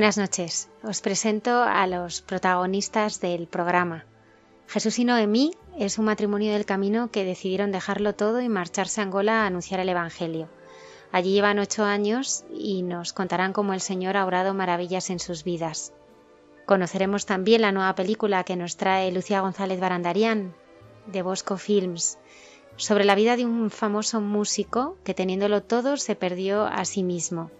Buenas noches. Os presento a los protagonistas del programa. Jesús y Noemí es un matrimonio del camino que decidieron dejarlo todo y marcharse a Angola a anunciar el Evangelio. Allí llevan ocho años y nos contarán cómo el Señor ha obrado maravillas en sus vidas. Conoceremos también la nueva película que nos trae Lucía González Barandarián, de Bosco Films, sobre la vida de un famoso músico que teniéndolo todo se perdió a sí mismo.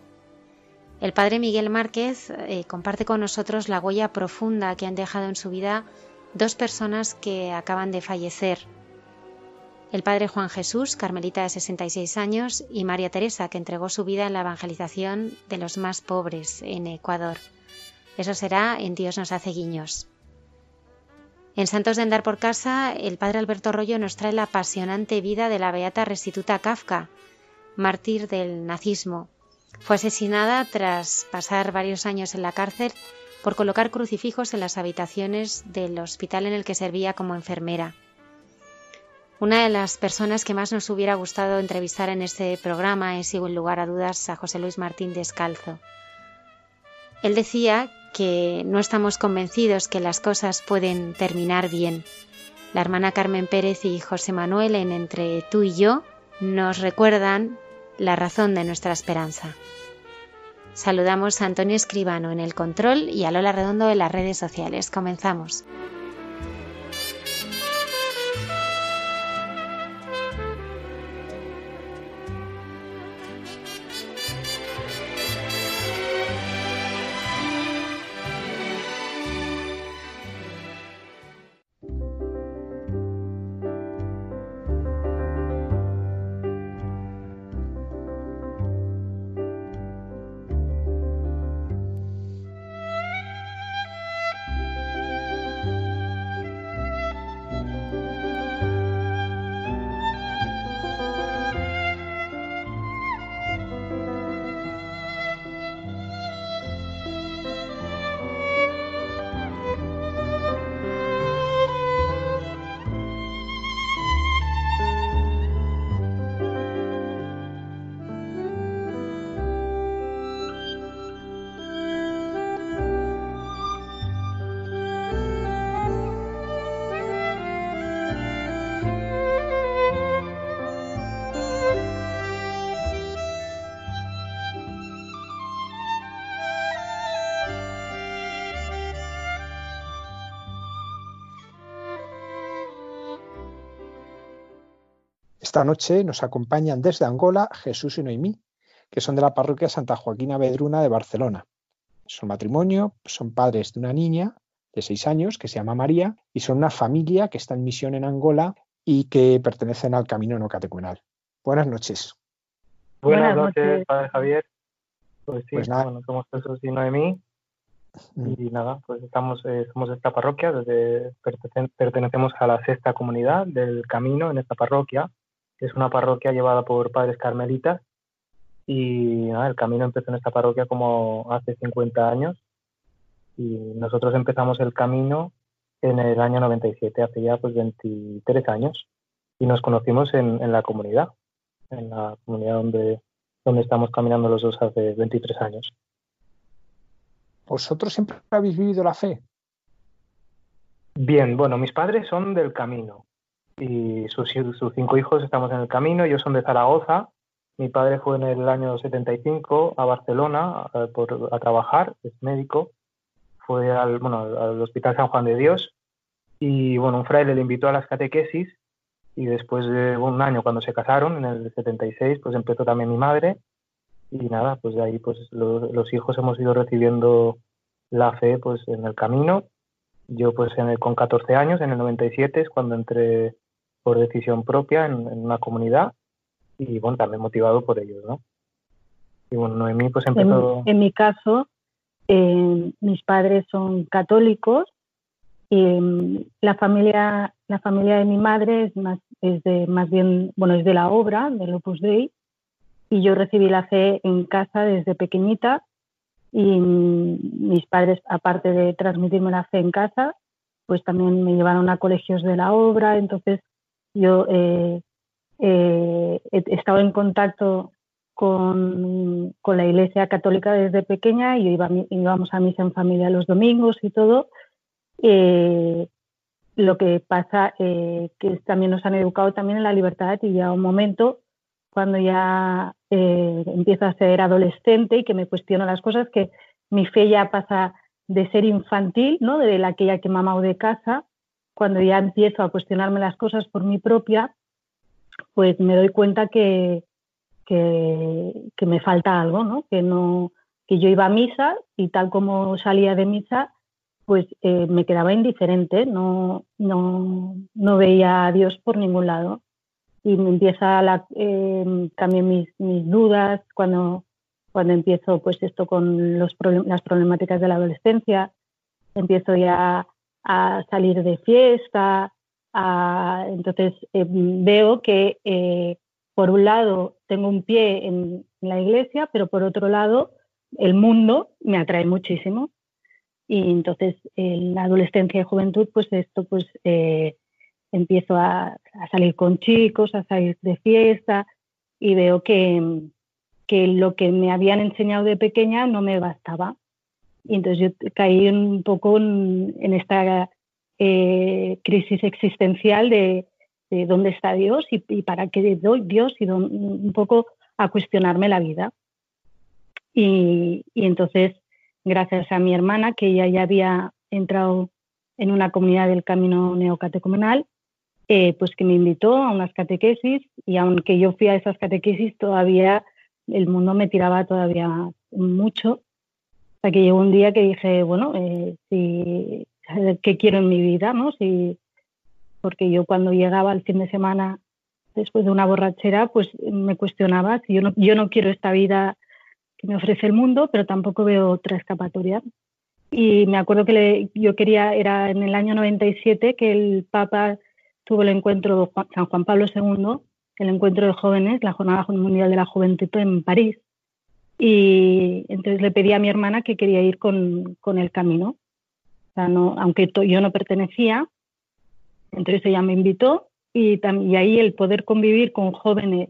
El padre Miguel Márquez eh, comparte con nosotros la huella profunda que han dejado en su vida dos personas que acaban de fallecer. El padre Juan Jesús, carmelita de 66 años, y María Teresa, que entregó su vida en la evangelización de los más pobres en Ecuador. Eso será en Dios nos hace guiños. En Santos de Andar por Casa, el padre Alberto Rollo nos trae la apasionante vida de la beata restituta Kafka, mártir del nazismo, fue asesinada tras pasar varios años en la cárcel por colocar crucifijos en las habitaciones del hospital en el que servía como enfermera. Una de las personas que más nos hubiera gustado entrevistar en este programa es, sin lugar a dudas, a José Luis Martín Descalzo. Él decía que no estamos convencidos que las cosas pueden terminar bien. La hermana Carmen Pérez y José Manuel en Entre tú y yo nos recuerdan la razón de nuestra esperanza. Saludamos a Antonio Escribano en el control y a Lola Redondo en las redes sociales. Comenzamos. Esta noche nos acompañan desde Angola Jesús y Noemí, que son de la parroquia Santa Joaquina Vedruna de Barcelona. Son matrimonio, son padres de una niña de seis años que se llama María y son una familia que está en misión en Angola y que pertenecen al Camino No Catecumenal. Buenas noches. Buenas, noches, Padre Javier. Pues sí, pues bueno, somos Jesús y Noemí mm. y nada, pues estamos, eh, somos de esta parroquia, desde, pertenecemos a la sexta comunidad del camino en esta parroquia es una parroquia llevada por padres carmelitas y el camino empezó en esta parroquia como hace 50 años y nosotros empezamos el camino en el año 97, hace ya pues 23 años y nos conocimos en, la comunidad, en la comunidad donde, donde estamos caminando los dos hace 23 años. ¿Vosotros siempre habéis vivido la fe? Bien, bueno, mis padres son del camino y sus, sus cinco hijos estamos en el camino. Ellos son de Zaragoza. Mi padre fue en el año 75 a Barcelona a, por, a trabajar, es médico. Fue al, bueno, al Hospital San Juan de Dios y bueno, un fraile le invitó a las catequesis y después de un año cuando se casaron, en el 76, pues empezó también mi madre y nada, pues de ahí pues los hijos hemos ido recibiendo la fe pues en el camino. Yo pues en el, con 14 años, en el 97 es cuando entré por decisión propia en, una comunidad y bueno, también motivado por ellos, ¿no? Y bueno, Noemí pues empezó... En, mi caso, eh, mis padres son católicos y mm, la familia, la familia de mi madre es más, es de, más bien, bueno, es de la obra, del Opus Dei, y yo recibí la fe en casa desde pequeñita y mm, mis padres, aparte de transmitirme la fe en casa, pues también me llevaron a colegios de la obra, entonces yo eh, eh, he estado en contacto con, la Iglesia Católica desde pequeña y iba, íbamos a misa en familia los domingos y todo. Eh, lo que pasa es que también nos han educado también en la libertad y ya un momento cuando ya empiezo a ser adolescente y que me cuestiono las cosas, que mi fe ya pasa de ser infantil, ¿no? de la aquella que mamá de casa, cuando ya empiezo a cuestionarme las cosas por mi propia, pues me doy cuenta que, que, me falta algo, ¿no? Que, no, que yo iba a misa y tal como salía de misa, pues eh, me quedaba indiferente, no, no, no, veía a Dios por ningún lado. Y me empieza la, eh, también mis, mis, dudas cuando, cuando empiezo pues esto con los las problemáticas de la adolescencia, empiezo ya a salir de fiesta. entonces eh, veo que eh, por un lado tengo un pie en, la iglesia, pero por otro lado el mundo me atrae muchísimo. Y entonces en la adolescencia y juventud, pues esto pues eh, empiezo a, salir con chicos, a salir de fiesta y veo que, que lo que me habían enseñado de pequeña no me bastaba. Y entonces yo caí un poco en, esta eh, crisis existencial de, dónde está Dios y, para qué doy Dios y un poco a cuestionarme la vida. Y, entonces, gracias a mi hermana, que ella ya había entrado en una comunidad del camino neocatecumenal, eh, pues que me invitó a unas catequesis y aunque yo fui a esas catequesis, todavía el mundo me tiraba todavía mucho hasta que llegó un día que dije, bueno, eh, si, ¿qué quiero en mi vida? ¿no? Porque yo cuando llegaba el fin de semana después de una borrachera, pues me cuestionaba si yo no, yo no quiero esta vida que me ofrece el mundo, pero tampoco veo otra escapatoria. Y me acuerdo que yo quería, era en el año 97 que el Papa tuvo el encuentro San Juan Pablo II, el encuentro de jóvenes, la Jornada Mundial de la Juventud en París. Y entonces le pedí a mi hermana que quería ir con, con el camino. O sea, no, aunque yo no pertenecía, entonces ella me invitó y, y ahí el poder convivir con jóvenes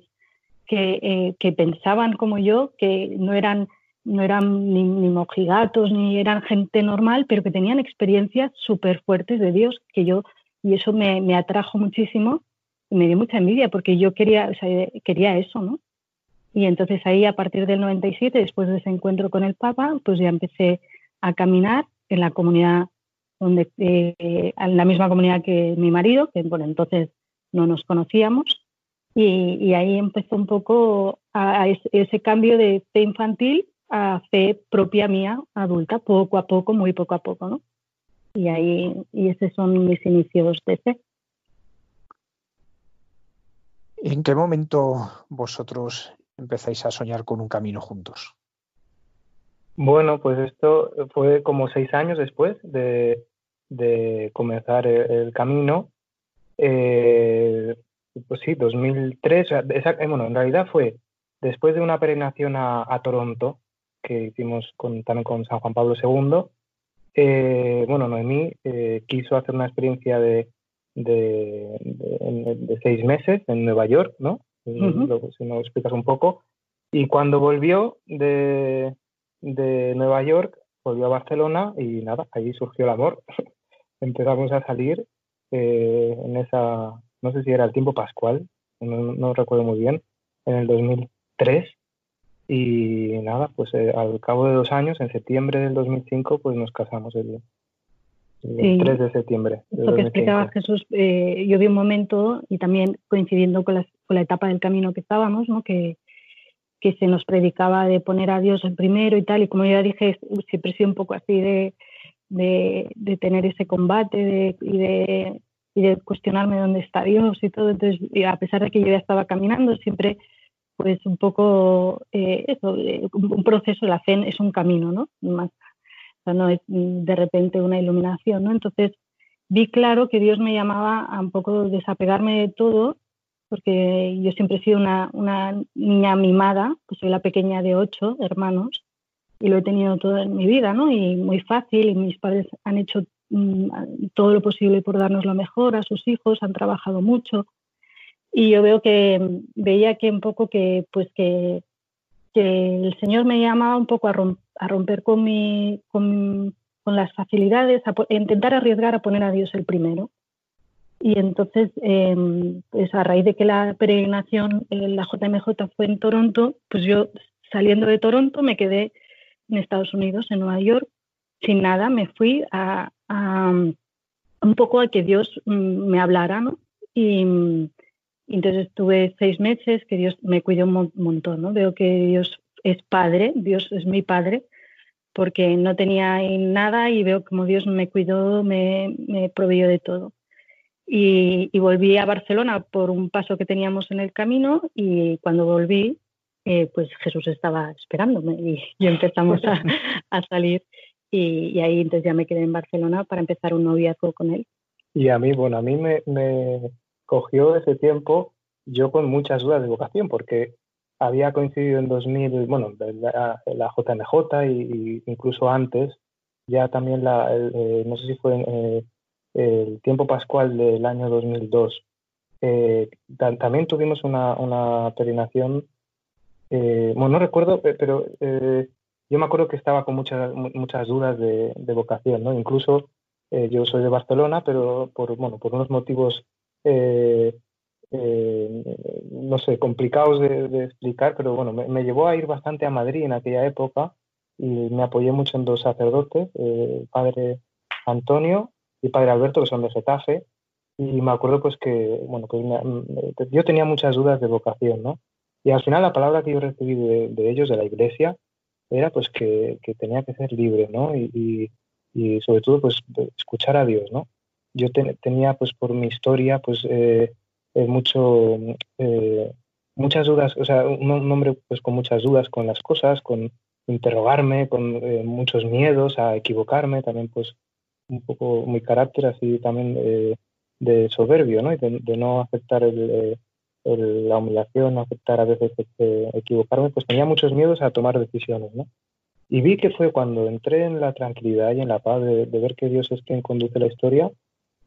que, eh, que, pensaban como yo, que no eran, no eran ni, mojigatos, ni eran gente normal, pero que tenían experiencias súper fuertes de Dios, que yo, y eso me, me, atrajo muchísimo y me dio mucha envidia porque yo quería, o sea, quería eso, ¿no? Y entonces ahí a partir del 97, después de ese encuentro con el Papa, pues ya empecé a caminar en la comunidad donde eh, en la misma comunidad que mi marido, que bueno, entonces no nos conocíamos, y, ahí empezó un poco a, ese, cambio de fe infantil a fe propia mía, adulta, poco a poco, muy poco a poco, ¿no? Y ahí, y esos son mis inicios de fe. ¿En qué momento vosotros empezáis a soñar con un camino juntos? Bueno, pues esto fue como seis años después de, comenzar el, camino. Eh, pues sí, 2003, eh, bueno, en realidad fue después de una peregrinación a, Toronto que hicimos con, también con San Juan Pablo II. Eh, bueno, Noemí quiso hacer una experiencia de, de, seis meses en Nueva York, ¿no? Si nos explicas un poco. Y cuando volvió de, de Nueva York, volvió a Barcelona y nada, allí surgió el amor. Empezamos a salir eh, en esa, no sé si era el tiempo pascual, no, no recuerdo muy bien, en el 2003. Y nada, pues eh, al cabo de dos años, en septiembre del 2005, pues nos casamos el, el 3 de septiembre. Lo que explicaba Jesús, eh, yo vi un momento y también coincidiendo con la, con la, etapa del camino que estábamos, ¿no? que, que se nos predicaba de poner a Dios en primero y tal, y como ya dije, siempre he sido un poco así de, de, tener ese combate y, de, y de cuestionarme dónde está Dios y todo, entonces a pesar de que yo ya estaba caminando, siempre pues un poco eh, eso, eh, un proceso, la fe es un camino, ¿no? Más, o sea, no es de repente una iluminación, ¿no? Entonces vi claro que Dios me llamaba a un poco desapegarme de todo porque yo siempre he sido una, niña mimada, pues soy la pequeña de ocho hermanos y lo he tenido todo en mi vida, ¿no? Y muy fácil y mis padres han hecho mm, todo lo posible por darnos lo mejor a sus hijos, han trabajado mucho y yo veo que veía que un poco que pues que, el Señor me llamaba un poco a, romper con las facilidades, a intentar arriesgar a poner a Dios el primero. Y entonces, em, pues a raíz de que la peregrinación, en la JMJ fue en Toronto, pues yo saliendo de Toronto me quedé en Estados Unidos, en Nueva York, sin nada, me fui a, un poco a que Dios mm, me hablara, entonces estuve seis meses, que Dios me cuidó un montón, ¿no? Veo que Dios es padre, Dios es mi padre, porque no tenía nada y veo como Dios me cuidó, me, me proveyó de todo. Y, volví a Barcelona por un paso que teníamos en el camino y cuando volví, eh, pues Jesús estaba esperándome y, empezamos a, salir y, ahí entonces ya me quedé en Barcelona para empezar un noviazgo con él. Y a mí, bueno, a mí me, cogió ese tiempo yo con muchas dudas de vocación porque había coincidido en 2000, bueno, la, la JMJ y, incluso antes, ya también la, eh, no sé si fue en, eh, el tiempo pascual del año 2002, eh, también tuvimos una, una peregrinación, bueno, no recuerdo, pero yo me acuerdo que estaba con muchas, muchas dudas de, vocación, ¿no? Incluso yo soy de Barcelona, pero por, bueno, por unos motivos, no sé, complicados de, explicar, pero bueno, me, llevó a ir bastante a Madrid en aquella época y me apoyé mucho en dos sacerdotes, el padre Antonio y padre Alberto, que son de Getafe, y me acuerdo pues que, bueno, pues yo tenía muchas dudas de vocación, ¿no? Y al final la palabra que yo recibí de, ellos, de la iglesia, era pues que, tenía que ser libre, ¿no? Y, y, sobre todo pues escuchar a Dios, ¿no? Yo tenía pues por mi historia pues eh, eh, mucho, eh, muchas dudas, o sea, un, hombre pues con muchas dudas con las cosas, con interrogarme, con muchos miedos a equivocarme, también pues un poco mi carácter así también de soberbio, ¿no? Y de, no aceptar el, la humillación, no aceptar a veces este, equivocarme, pues tenía muchos miedos a tomar decisiones, ¿no? Y vi que fue cuando entré en la tranquilidad y en la paz de, ver que Dios es quien conduce la historia,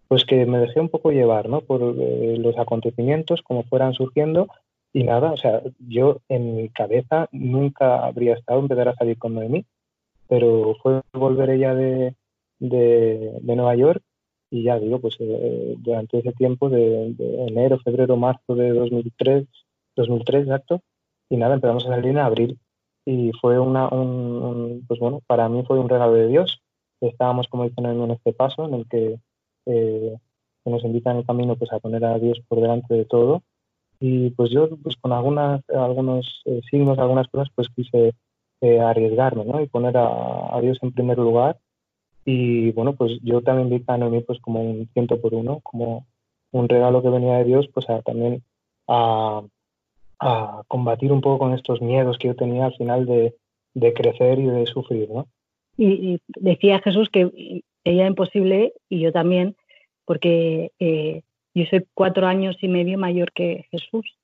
pues que me dejé un poco llevar, ¿no? Por eh, los acontecimientos, como fueran surgiendo, y nada, o sea, yo en mi cabeza nunca habría estado empezar a salir con Noemí, pero fue volver ella de, de, Nueva York y ya digo, pues eh, durante ese tiempo de, enero, febrero, marzo de 2003, 2003 exacto, y nada, empezamos a salir en abril y fue una, un, pues bueno, para mí fue un regalo de Dios. Estábamos, como dicen en este paso, en el que, eh, nos invita en el camino pues a poner a Dios por delante de todo. Y pues yo, pues con algunas, algunos eh, signos, algunas cosas, pues quise arriesgarme, ¿no? Y poner a, a Dios en primer lugar y bueno, pues yo también vi a Noemí pues como un ciento por uno, como un regalo que venía de Dios, pues también a, combatir un poco con estos miedos que yo tenía al final de, crecer y de sufrir, ¿no? Y, decía Jesús que ella imposible y yo también, porque eh, yo soy cuatro años y medio mayor que Jesús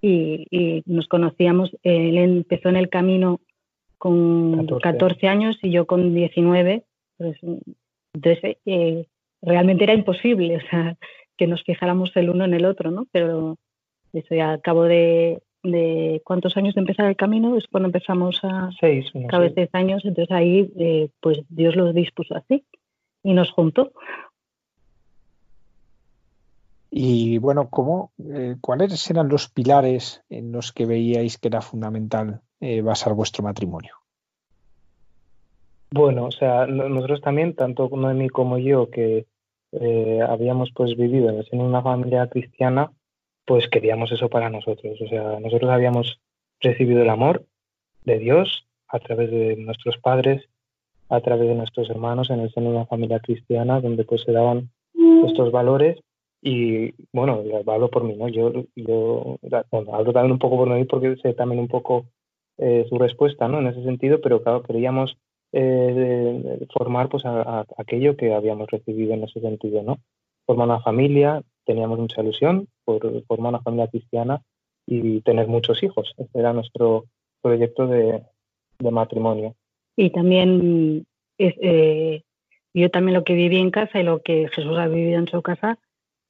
y, nos conocíamos, él empezó en el camino con 14 años y yo con 19 pues, entonces, eh, realmente era imposible, o sea, que nos fijáramos el uno en el otro, ¿no? Pero eso ya al cabo de, cuántos años de empezar el camino es cuando empezamos a seis, cabo seis. años, entonces ahí eh, pues Dios lo dispuso así y nos juntó. Y bueno, ¿cómo, eh, ¿cuáles eran los pilares en los que veíais que era fundamental basar vuestro matrimonio? Bueno, o sea, nosotros también, tanto Noemi como yo, que eh, habíamos pues vivido en una familia cristiana, pues queríamos eso para nosotros. O sea, nosotros habíamos recibido el amor de Dios a través de nuestros padres, a través de nuestros hermanos en el seno de una familia cristiana donde pues se daban estos valores y bueno, hablo por mí, ¿no? Yo, yo bueno, hablo también un poco por mí porque sé también un poco eh, su respuesta, ¿no? En ese sentido, pero claro, queríamos eh, formar pues a, aquello que habíamos recibido en ese sentido, ¿no? Formar una familia, teníamos mucha ilusión por formar una familia cristiana y tener muchos hijos. Ese era nuestro proyecto de, matrimonio. Y también eh, yo también lo que viví en casa y lo que Jesús ha vivido en su casa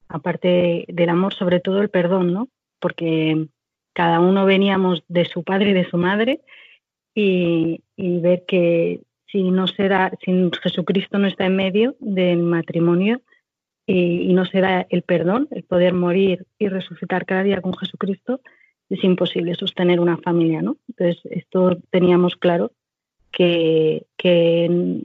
aparte del amor, sobre todo el perdón, ¿no? Porque cada uno veníamos de su padre y de su madre y, ver que si no será, si Jesucristo no está en medio del matrimonio y, no será el perdón, el poder morir y resucitar cada día con Jesucristo, es imposible sostener una familia, ¿no? Entonces, esto teníamos claro que, que,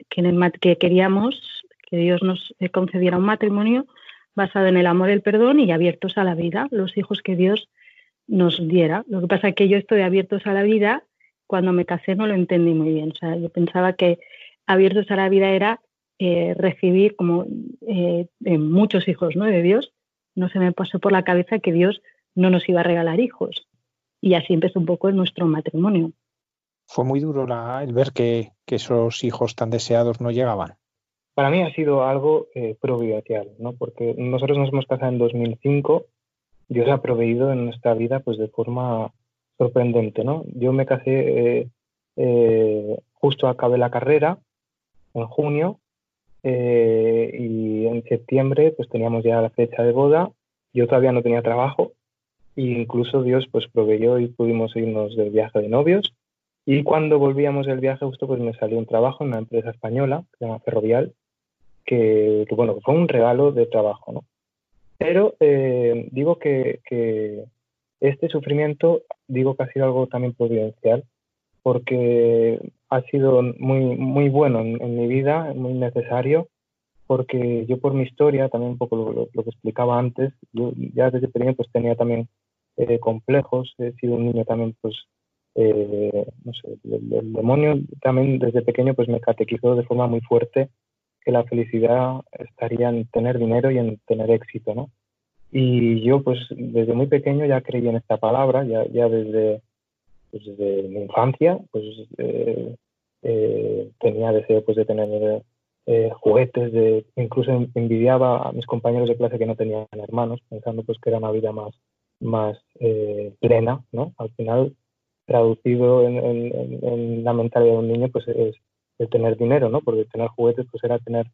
que queríamos que Dios nos concediera un matrimonio basado en el amor el perdón y abiertos a la vida, los hijos que Dios nos diera. Lo que pasa es que yo estoy abiertos a la vida, cuando me casé no lo entendí muy bien. O sea, yo pensaba que abiertos a la vida era eh, recibir como eh, muchos hijos ¿no? de Dios. No se me pasó por la cabeza que Dios no nos iba a regalar hijos. Y así empezó un poco nuestro matrimonio. Fue muy duro el ver que esos hijos tan deseados no llegaban para mí ha sido algo eh, providencial, ¿no? Porque nosotros nos hemos casado en 2005, Dios ha proveído en nuestra vida pues de forma sorprendente, ¿no? Yo me casé eh, eh, justo acabé la carrera en junio y en septiembre pues teníamos ya la fecha de boda. Yo todavía no tenía trabajo e incluso Dios pues proveyó y pudimos irnos del viaje de novios. Y cuando volvíamos del viaje justo pues me salió un trabajo en una empresa española que se llama Ferrovial que, bueno, fue un regalo de trabajo, ¿no? Pero eh, digo que, este sufrimiento, digo que ha sido algo también providencial, porque ha sido muy, muy bueno en, mi vida, muy necesario, porque yo por mi historia, también un poco lo, que explicaba antes, yo ya desde pequeño pues tenía también eh, complejos, he sido un niño también pues, eh, no sé, el, el, demonio también desde pequeño pues me catequizó de forma muy fuerte que la felicidad estaría en tener dinero y en tener éxito, ¿no? Y yo, pues, desde muy pequeño ya creí en esta palabra, ya, ya desde, pues, desde mi infancia, pues, eh, eh, tenía deseo, pues, de tener eh, juguetes, de, incluso envidiaba a mis compañeros de clase que no tenían hermanos, pensando, pues, que era una vida más, más plena, ¿no? Al final, traducido en, en, la mentalidad de un niño, pues, es el tener dinero, ¿no? Porque tener juguetes pues era tener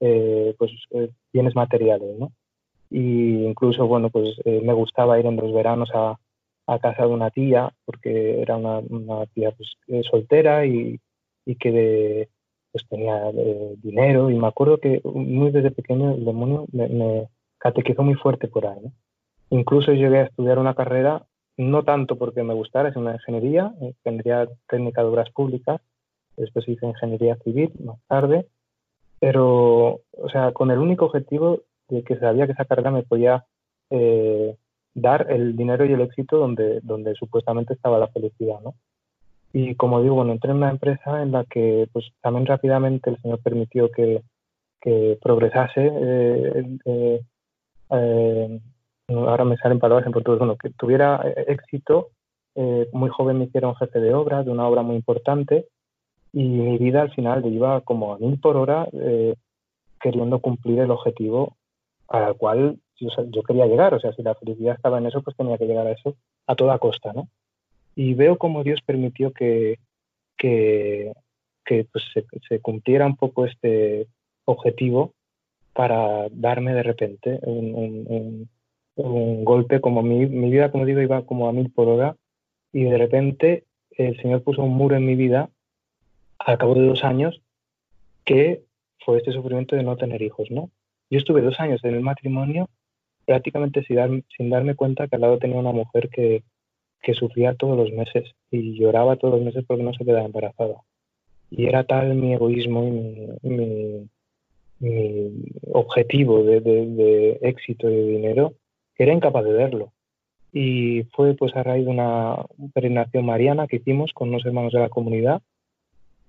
eh, pues eh, bienes materiales, ¿no? Y incluso, bueno, pues eh, me gustaba ir en los veranos a, a, casa de una tía, porque era una, una tía pues, soltera y, y que de, pues tenía dinero y me acuerdo que muy desde pequeño el demonio me, me catequizó muy fuerte por ahí, ¿no? Incluso llegué a estudiar una carrera, no tanto porque me gustara, es una ingeniería, tendría técnica de obras públicas, después hice ingeniería civil más tarde, pero, o sea, con el único objetivo de que sabía que esa carrera me podía eh, dar el dinero y el éxito donde, donde supuestamente estaba la felicidad, ¿no? Y como digo, bueno, entré en una empresa en la que pues también rápidamente el Señor permitió que, que progresase. Eh, eh, ahora me salen palabras en portugués, bueno, que tuviera éxito. muy joven me hicieron jefe de obra de una obra muy importante y mi vida al final iba como a mil por hora eh, queriendo cumplir el objetivo al cual yo, quería llegar. O sea, si la felicidad estaba en eso, pues tenía que llegar a eso a toda costa, ¿no? Y veo como Dios permitió que, que, que pues, se, cumpliera un poco este objetivo para darme de repente un, un, golpe, como mi, mi vida, como digo, iba como a mil por hora y de repente el Señor puso un muro en mi vida al cabo de dos años que fue este sufrimiento de no tener hijos, ¿no? Yo estuve dos años en el matrimonio prácticamente sin, sin darme cuenta que al lado tenía una mujer que, que sufría todos los meses y lloraba todos los meses porque no se quedaba embarazada. Y era tal mi egoísmo y mi, mi, objetivo de, de, de, éxito y de dinero era incapaz de verlo. y fue pues a raíz de una peregrinación mariana que hicimos con unos hermanos de la comunidad.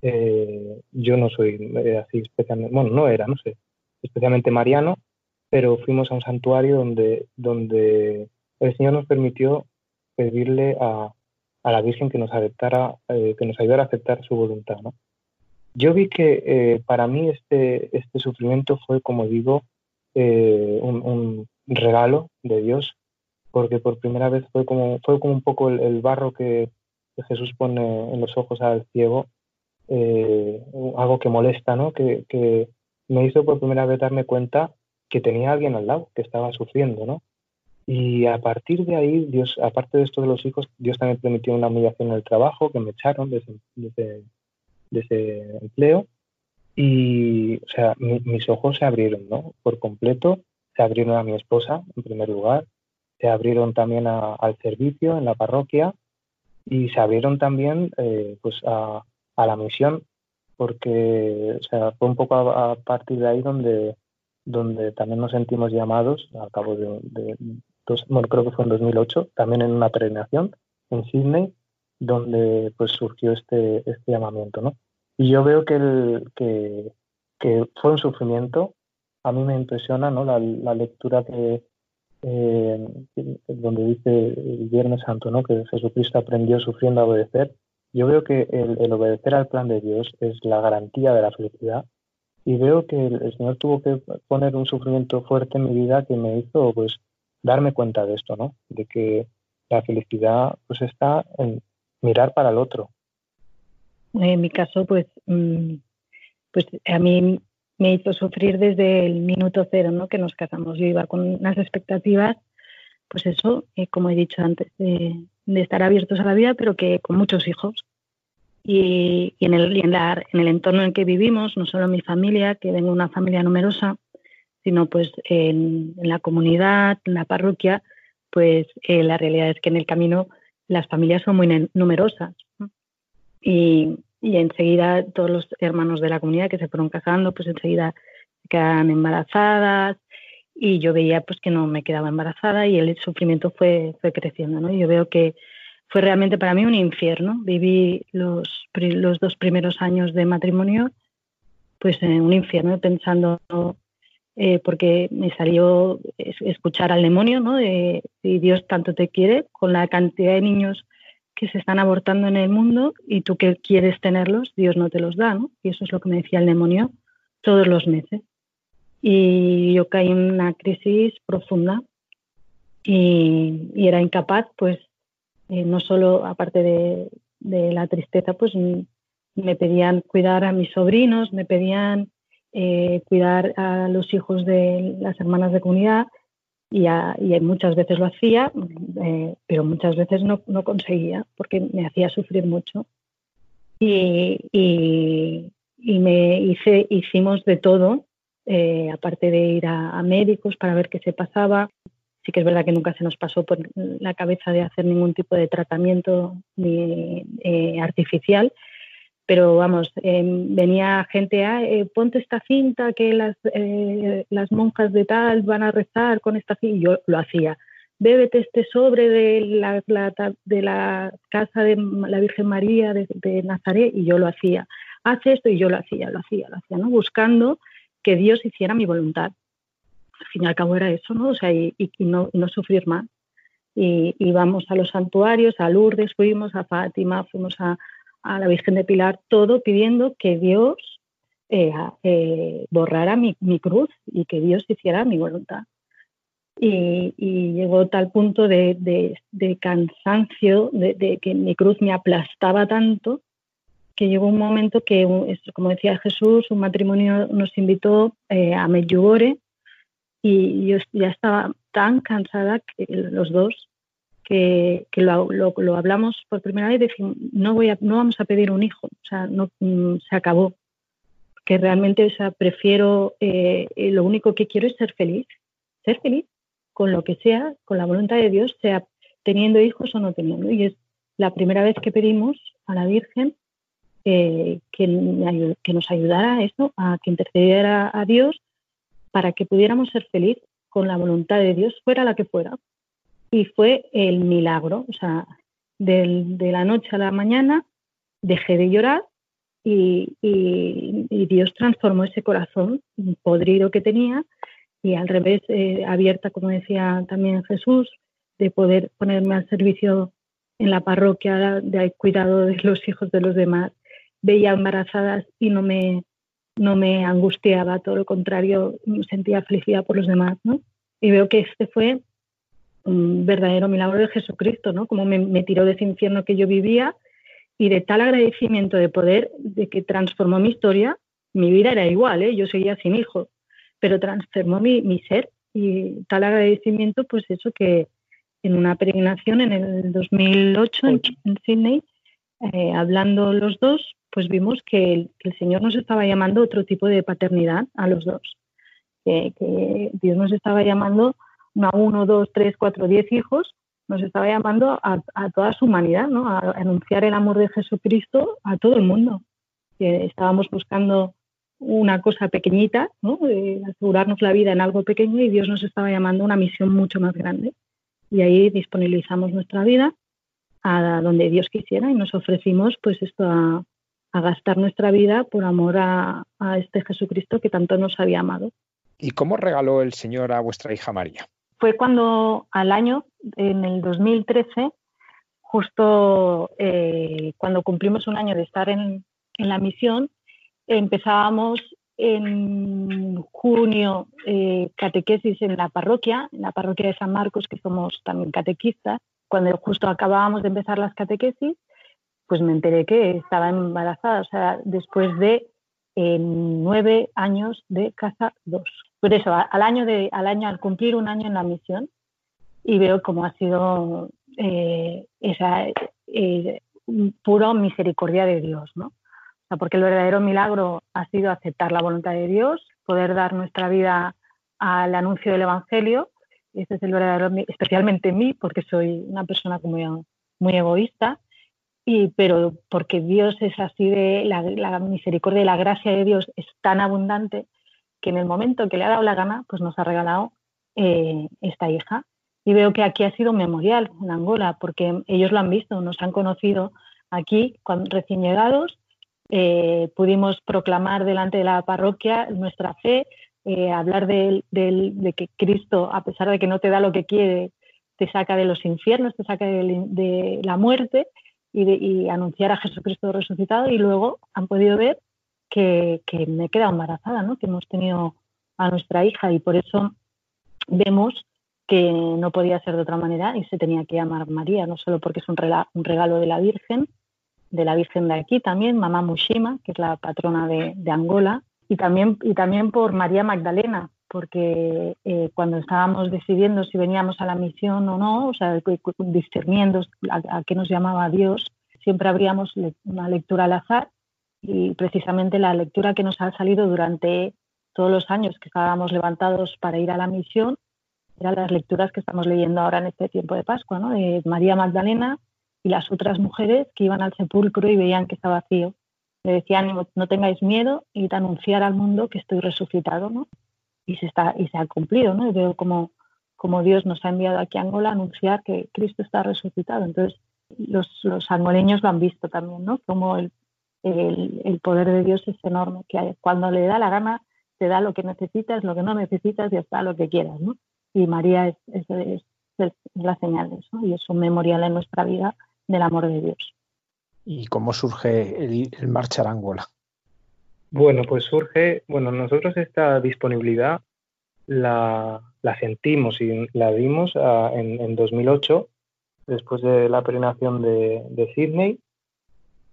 Eh, yo no soy eh, así especialmente, bueno, no era, no sé, especialmente mariano, pero fuimos a un santuario donde, donde el Señor nos permitió pedirle a, a la Virgen que nos aceptara, eh, que nos ayudara a aceptar su voluntad. ¿no? Yo vi que para mí este, este sufrimiento fue, como digo, un, un regalo de Dios porque por primera vez fue como, fue como un poco el, barro que, Jesús pone en los ojos al ciego, eh, algo que molesta, ¿no? Que, que, me hizo por primera vez darme cuenta que tenía alguien al lado, que estaba sufriendo, ¿no? Y a partir de ahí, Dios, aparte de esto de los hijos, Dios también permitió una humillación en el trabajo, que me echaron de ese, empleo. Y, o sea, mis ojos se abrieron, ¿no? Por completo, se abrieron a mi esposa, en primer lugar, se abrieron también al servicio en la parroquia y se abrieron también eh, pues a, la misión porque fue un poco a, partir de ahí donde, donde también nos sentimos llamados al cabo de, dos, bueno, creo que fue en 2008 también en una peregrinación en Sydney donde pues surgió este, este llamamiento ¿no? y yo veo que, el, que, que fue un sufrimiento a mí me impresiona ¿no? la, la lectura que, eh, donde dice el Viernes Santo, ¿no? que Jesucristo aprendió sufriendo a obedecer. Yo veo que el, obedecer al plan de Dios es la garantía de la felicidad y veo que el, Señor tuvo que poner un sufrimiento fuerte en mi vida que me hizo pues darme cuenta de esto, ¿no? De que la felicidad pues está en mirar para el otro. En mi caso, pues, mm, pues a mí me hizo sufrir desde el minuto cero, ¿no? Que nos casamos. Yo iba con unas expectativas, pues eso, eh, como he dicho antes, de, estar abiertos a la vida, pero que con muchos hijos. Y, en, el, en, en, el entorno en que vivimos, no solo mi familia, que vengo de una familia numerosa, sino pues en, la comunidad, en la parroquia, pues eh, la realidad es que en el camino las familias son muy numerosas. Y, y enseguida todos los hermanos de la comunidad que se fueron casando, pues enseguida se quedaban embarazadas y yo veía pues que no me quedaba embarazada y el sufrimiento fue, creciendo, ¿no? Yo veo que fue realmente para mí un infierno. Viví los, los dos primeros años de matrimonio pues en un infierno pensando eh, porque me salió escuchar al demonio, ¿no? De si Dios tanto te quiere, con la cantidad de niños que se están abortando en el mundo y tú que quieres tenerlos, Dios no te los da, ¿no? Y eso es lo que me decía el demonio todos los meses. Y yo caí en una crisis profunda y, era incapaz, pues, eh, no solo aparte de, la tristeza, pues me pedían cuidar a mis sobrinos, me pedían eh, cuidar a los hijos de las hermanas de comunidad, y, muchas veces lo hacía, eh, pero muchas veces no, conseguía porque me hacía sufrir mucho. Y, me hice, hicimos de todo, eh, aparte de ir a, médicos para ver qué se pasaba. Sí que es verdad que nunca se nos pasó por la cabeza de hacer ningún tipo de tratamiento ni, eh, artificial, pero vamos, em, venía gente, ah, eh, ponte esta cinta que las, eh, las monjas de tal van a rezar con esta cinta, y yo lo hacía. Bébete este sobre de la, de la casa de la Virgen María de, Nazaret, y yo lo hacía. Haz esto, y yo lo hacía, lo hacía, lo hacía, ¿no? Buscando que Dios hiciera mi voluntad. Al fin y al cabo era eso, ¿no? O sea, y, no, no sufrir más. Y íbamos a los santuarios, a Lourdes fuimos, a Fátima, fuimos a, a la Virgen de Pilar, todo pidiendo que Dios eh, eh, borrara mi, cruz y que Dios hiciera mi voluntad. Y, llegó tal punto de, cansancio, de, que mi cruz me aplastaba tanto, que llegó un momento que, como decía Jesús, un matrimonio nos invitó eh, a Medjugorje y yo ya estaba tan cansada que los dos que, lo, hablamos por primera vez, decimos, no, voy a, no vamos a pedir un hijo, o sea, no, mm, se acabó. Que realmente, o sea, prefiero, eh, lo único que quiero es ser feliz, ser feliz con lo que sea, con la voluntad de Dios, sea teniendo hijos o no teniendo. Y es la primera vez que pedimos a la Virgen eh, que, que, nos ayudara a eso, a que intercediera a Dios para que pudiéramos ser feliz con la voluntad de Dios, fuera la que fuera y fue el milagro. O sea, de la noche a la mañana dejé de llorar y, Dios transformó ese corazón podrido que tenía y al revés, eh, abierta, como decía también Jesús, de poder ponerme al servicio en la parroquia de cuidado de los hijos de los demás. Veía embarazadas y no me, no me angustiaba, todo lo contrario, sentía felicidad por los demás. ¿no? Y veo que este fue un verdadero milagro de Jesucristo, ¿no? Como me, tiró de ese infierno que yo vivía y de tal agradecimiento de poder, de que transformó mi historia, mi vida era igual, ¿eh? yo seguía sin hijo, pero transformó mi, mi ser y tal agradecimiento, pues eso que en una peregrinación en el 2008 en, Sydney, eh, hablando los dos, pues vimos que el, que el, Señor nos estaba llamando otro tipo de paternidad a los dos, que, que Dios nos estaba llamando a uno, dos, tres, cuatro, diez hijos, nos estaba llamando a, toda su humanidad, ¿no? a, anunciar el amor de Jesucristo a todo el mundo. estábamos buscando una cosa pequeñita, ¿no? asegurarnos la vida en algo pequeño y Dios nos estaba llamando a una misión mucho más grande. Y ahí disponibilizamos nuestra vida a donde Dios quisiera y nos ofrecimos pues esto a, gastar nuestra vida por amor a, a este Jesucristo que tanto nos había amado. ¿Y cómo regaló el Señor a vuestra hija María? Fue cuando al año, en el 2013, justo eh, cuando cumplimos un año de estar en, la misión, empezábamos en junio eh, catequesis en la parroquia, en la parroquia de San Marcos, que somos también catequistas. Cuando justo acabábamos de empezar las catequesis, pues me enteré que estaba embarazada, o sea, después de nueve años de casa dos. Por eso, al año, de, al año, al cumplir un año en la misión, y veo cómo ha sido eh, esa eh, pura misericordia de Dios, ¿no? Porque el verdadero milagro ha sido aceptar la voluntad de Dios, poder dar nuestra vida al anuncio del Evangelio. Ese es el verdadero, especialmente en mí, porque soy una persona muy egoísta, y, pero porque Dios es así de la, misericordia y la gracia de Dios es tan abundante que en el momento que le ha dado la gana, pues nos ha regalado eh, esta hija. Y veo que aquí ha sido memorial en Angola, porque ellos lo han visto, nos han conocido aquí cuando, recién llegados, eh, pudimos proclamar delante de la parroquia nuestra fe, eh, hablar de, de, que Cristo, a pesar de que no te da lo que quiere, te saca de los infiernos, te saca de, de la muerte y, anunciar a Jesucristo resucitado y luego han podido ver que, me he quedado embarazada, ¿no? que hemos tenido a nuestra hija y por eso vemos que no podía ser de otra manera y se tenía que llamar María, no solo porque es un regalo, de la Virgen, de la Virgen de aquí también, Mamá Mushima, que es la patrona de, de Angola, y también, y también por María Magdalena, porque eh, cuando estábamos decidiendo si veníamos a la misión o no, o sea, discerniendo a, qué nos llamaba Dios, siempre abríamos una lectura al azar y precisamente la lectura que nos ha salido durante todos los años que estábamos levantados para ir a la misión eran las lecturas que estamos leyendo ahora en este tiempo de Pascua, ¿no? de María Magdalena y las otras mujeres que iban al sepulcro y veían que estaba vacío. Le decían, no, tengáis miedo, y anunciar al mundo que estoy resucitado. ¿no? y se, está, y se ha cumplido, ¿no? Y veo como, como Dios nos ha enviado aquí a Angola a anunciar que Cristo está resucitado. Entonces, los, los angoleños lo han visto también, ¿no? Como el, el, poder de Dios es enorme, que cuando le da la gana, te da lo que necesitas, lo que no necesitas y hasta lo que quieras, ¿no? Y María es, es, es, la señal de eso, y es un memorial en nuestra vida del amor de Dios. ¿Y cómo surge el, el marchar a Angola? Bueno, pues surge, bueno, nosotros esta disponibilidad la, sentimos y la dimos ah, en, 2008, después de la peregrinación de, de Sydney,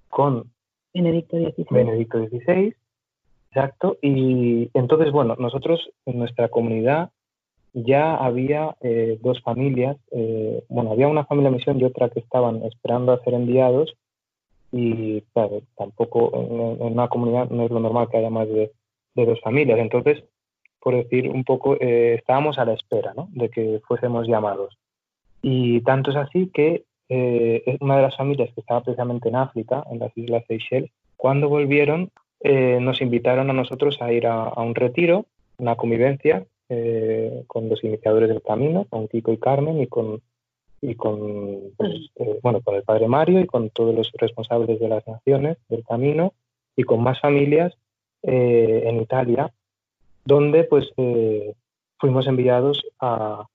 con Benedicto XVI. Benedicto XVI, exacto. Y entonces, bueno, nosotros en nuestra comunidad ya había eh, dos familias, eh, bueno, había una familia misión y otra que estaban esperando a ser enviados y claro, tampoco en, una comunidad no es lo normal que haya más de, dos familias. Entonces, por decir un poco, eh, estábamos a la espera ¿no? de que fuésemos llamados. Y tanto es así que eh, una de las familias que estaba precisamente en África, en las Islas Seychelles, cuando volvieron eh, nos invitaron a nosotros a ir a, un retiro, una convivencia con los iniciadores del camino, con Kiko y Carmen y con y con, pues, eh, bueno, con el padre Mario y con todos los responsables de las naciones del camino y con más familias eh, en Italia, donde pues eh, fuimos enviados a,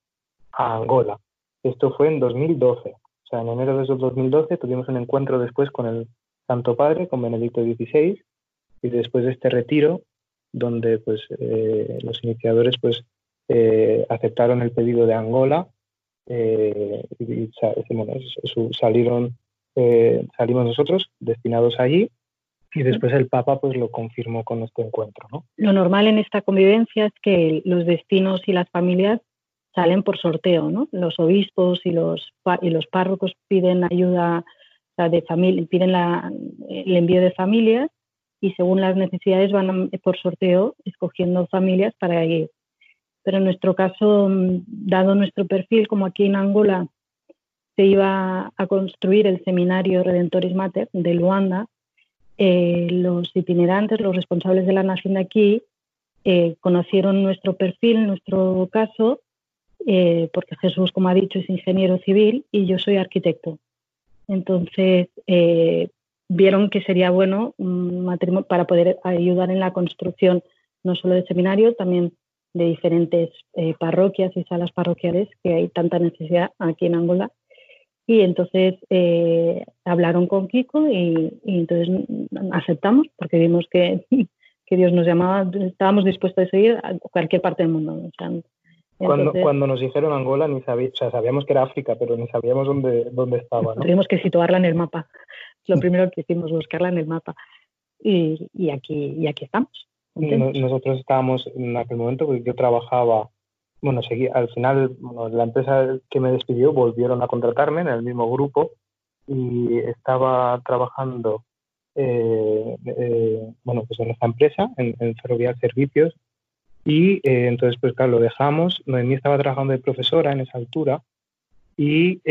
Angola. Esto fue en 2012. Sea, en enero de 2012 tuvimos un encuentro después con el Santo Padre, con Benedicto XVI, y después de este retiro, donde pues los iniciadores pues aceptaron el pedido de Angola eh, y, salieron, eh, salimos nosotros destinados allí y después el Papa pues lo confirmó con este encuentro. ¿no? Lo normal en esta convivencia es que los destinos y las familias salen por sorteo, ¿no? Los obispos y los, y los párrocos piden ayuda de familia, piden la, el envío de familias y según las necesidades van por sorteo escogiendo familias para ir pero en nuestro caso, mm, dado nuestro perfil, como aquí en Angola se iba a construir el seminario Redentores Mater de Luanda, eh, los itinerantes, los responsables de la nación de aquí, eh, conocieron nuestro perfil, nuestro caso, eh, porque Jesús, como ha dicho, es ingeniero civil y yo soy arquitecto. Entonces, vieron que sería bueno un matrimonio para poder ayudar en la construcción no solo del seminario, también de diferentes eh, parroquias y salas parroquiales que hay tanta necesidad aquí en Angola. Y entonces eh, hablaron con Kiko y, entonces aceptamos porque vimos que, que, Dios nos llamaba, estábamos dispuestos a seguir a cualquier parte del mundo. Cuando, cuando nos dijeron Angola, ni sabíamos, sabíamos que era África, pero ni sabíamos dónde, dónde estaba. ¿no? Tuvimos que situarla en el mapa. Lo primero que hicimos, buscarla en el mapa. Y, y, aquí, y aquí estamos. Nosotros estábamos en aquel momento, porque yo trabajaba, bueno, seguí, al final la empresa que me despidió volvieron a contratarme en el mismo grupo y estaba trabajando, eh, eh, bueno, pues en esta empresa, en, en Ferrovial Servicios, y eh, entonces, pues claro, lo dejamos. Noemí estaba trabajando de profesora en esa altura y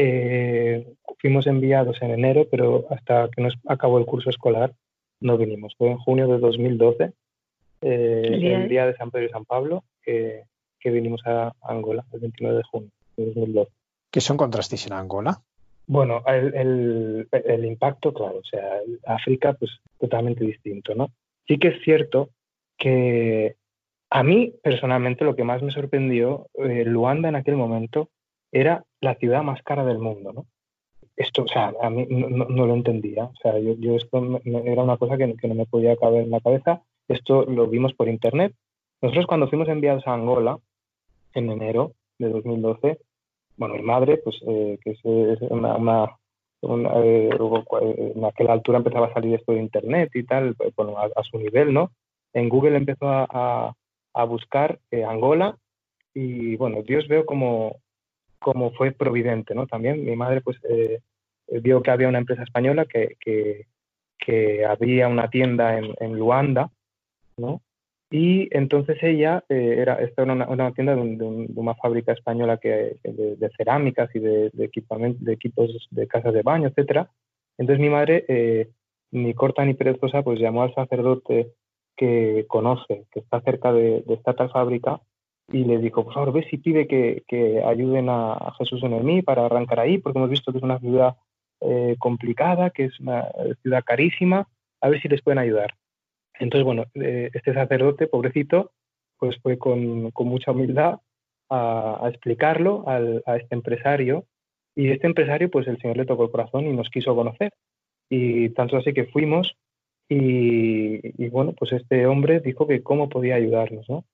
fuimos enviados en enero, pero hasta que nos acabó el curso escolar no vinimos. Fue en junio de 2012 eh, el día de San Pedro y San Pablo, que, vinimos a Angola el 29 de junio de 2012. ¿Qué son contrastes en Angola? Bueno, el, impacto, claro, o sea, África, pues totalmente distinto, ¿no? Sí que es cierto que a mí, personalmente, lo que más me sorprendió, eh, Luanda en aquel momento era la ciudad más cara del mundo, ¿no? Esto, o sea, a mí no, lo entendía, o sea, yo, esto era una cosa que, que no me podía caber en la cabeza esto lo vimos por internet. Nosotros cuando fuimos enviados a Angola en enero de 2012, bueno, mi madre, pues eh, que es, una, eh, en aquella altura empezaba a salir esto de internet y tal, pues, bueno, a, su nivel, ¿no? En Google empezó a, buscar eh, Angola y bueno, Dios veo como, como fue providente, ¿no? También mi madre pues vio que había una empresa española que, que, había una tienda en, en Luanda ¿no? Y entonces ella, eh, era, esta era una, tienda de, una fábrica española que, de, cerámicas y de, de equipos de casas de baño, etcétera. Entonces mi madre, eh, ni corta ni perezosa, pues llamó al sacerdote que conoce, que está cerca de, esta tal fábrica, y le dijo, por favor, ve si pide que, ayuden a, Jesús en mí para arrancar ahí, porque hemos visto que es una ciudad eh, complicada, que es una ciudad carísima, a ver si les pueden ayudar. Entonces, bueno, eh, este sacerdote, pobrecito, pues fue con, mucha humildad a, explicarlo a este empresario y este empresario, pues el Señor le tocó el corazón y nos quiso conocer. Y tanto así que fuimos y, bueno, pues este hombre dijo que cómo podía ayudarnos, ¿no?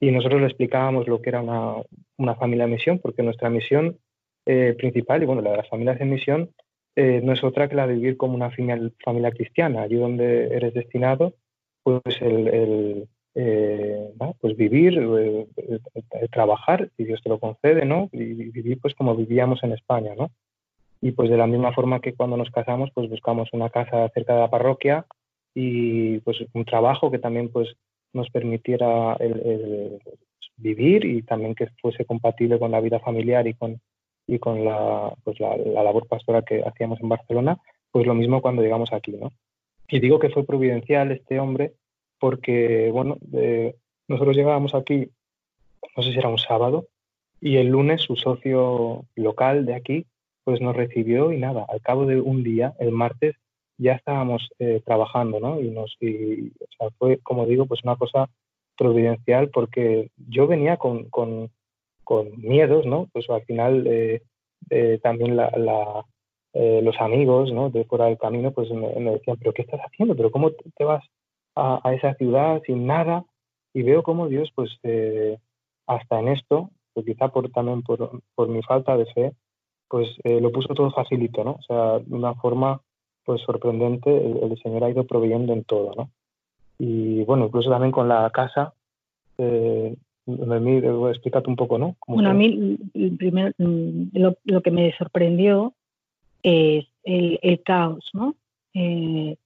Y nosotros le explicábamos lo que era una, familia de misión, porque nuestra misión eh, principal, y bueno, la de las familias en misión, eh, no es otra que la de vivir como una familia, familia cristiana, allí donde eres destinado pues el, eh, pues vivir, eh, eh, trabajar, si Dios te lo concede, ¿no? Y vivir pues como vivíamos en España, ¿no? Y pues de la misma forma que cuando nos casamos, pues buscamos una casa cerca de la parroquia y pues un trabajo que también pues nos permitiera el, vivir y también que fuese compatible con la vida familiar y con, y con la, pues la, la labor pastoral que hacíamos en Barcelona, pues lo mismo cuando llegamos aquí, ¿no? Y digo que fue providencial este hombre porque, bueno, nosotros llegábamos aquí, no sé si era un sábado, y el lunes su socio local de aquí pues nos recibió y nada, al cabo de un día, el martes, ya estábamos eh, trabajando, ¿no? Y nos, y, o sea, fue, como digo, pues una cosa providencial porque yo venía con, con, miedos, ¿no? Pues al final eh, eh, también la los amigos, ¿no? De fuera del camino, pues me, decían, pero ¿qué estás haciendo? ¿Pero cómo te vas a, a esa ciudad sin nada? Y veo cómo Dios, pues hasta en esto, pues quizá por, también por, por mi falta de fe, pues lo puso todo facilito, ¿no? O sea, de una forma pues sorprendente, el, Señor ha ido proveyendo en todo, ¿no? Y bueno, incluso también con la casa, eh, me, explícate un poco, ¿no? Bueno, a mí primero, mm, lo, que me sorprendió es el, caos, ¿no? Eh,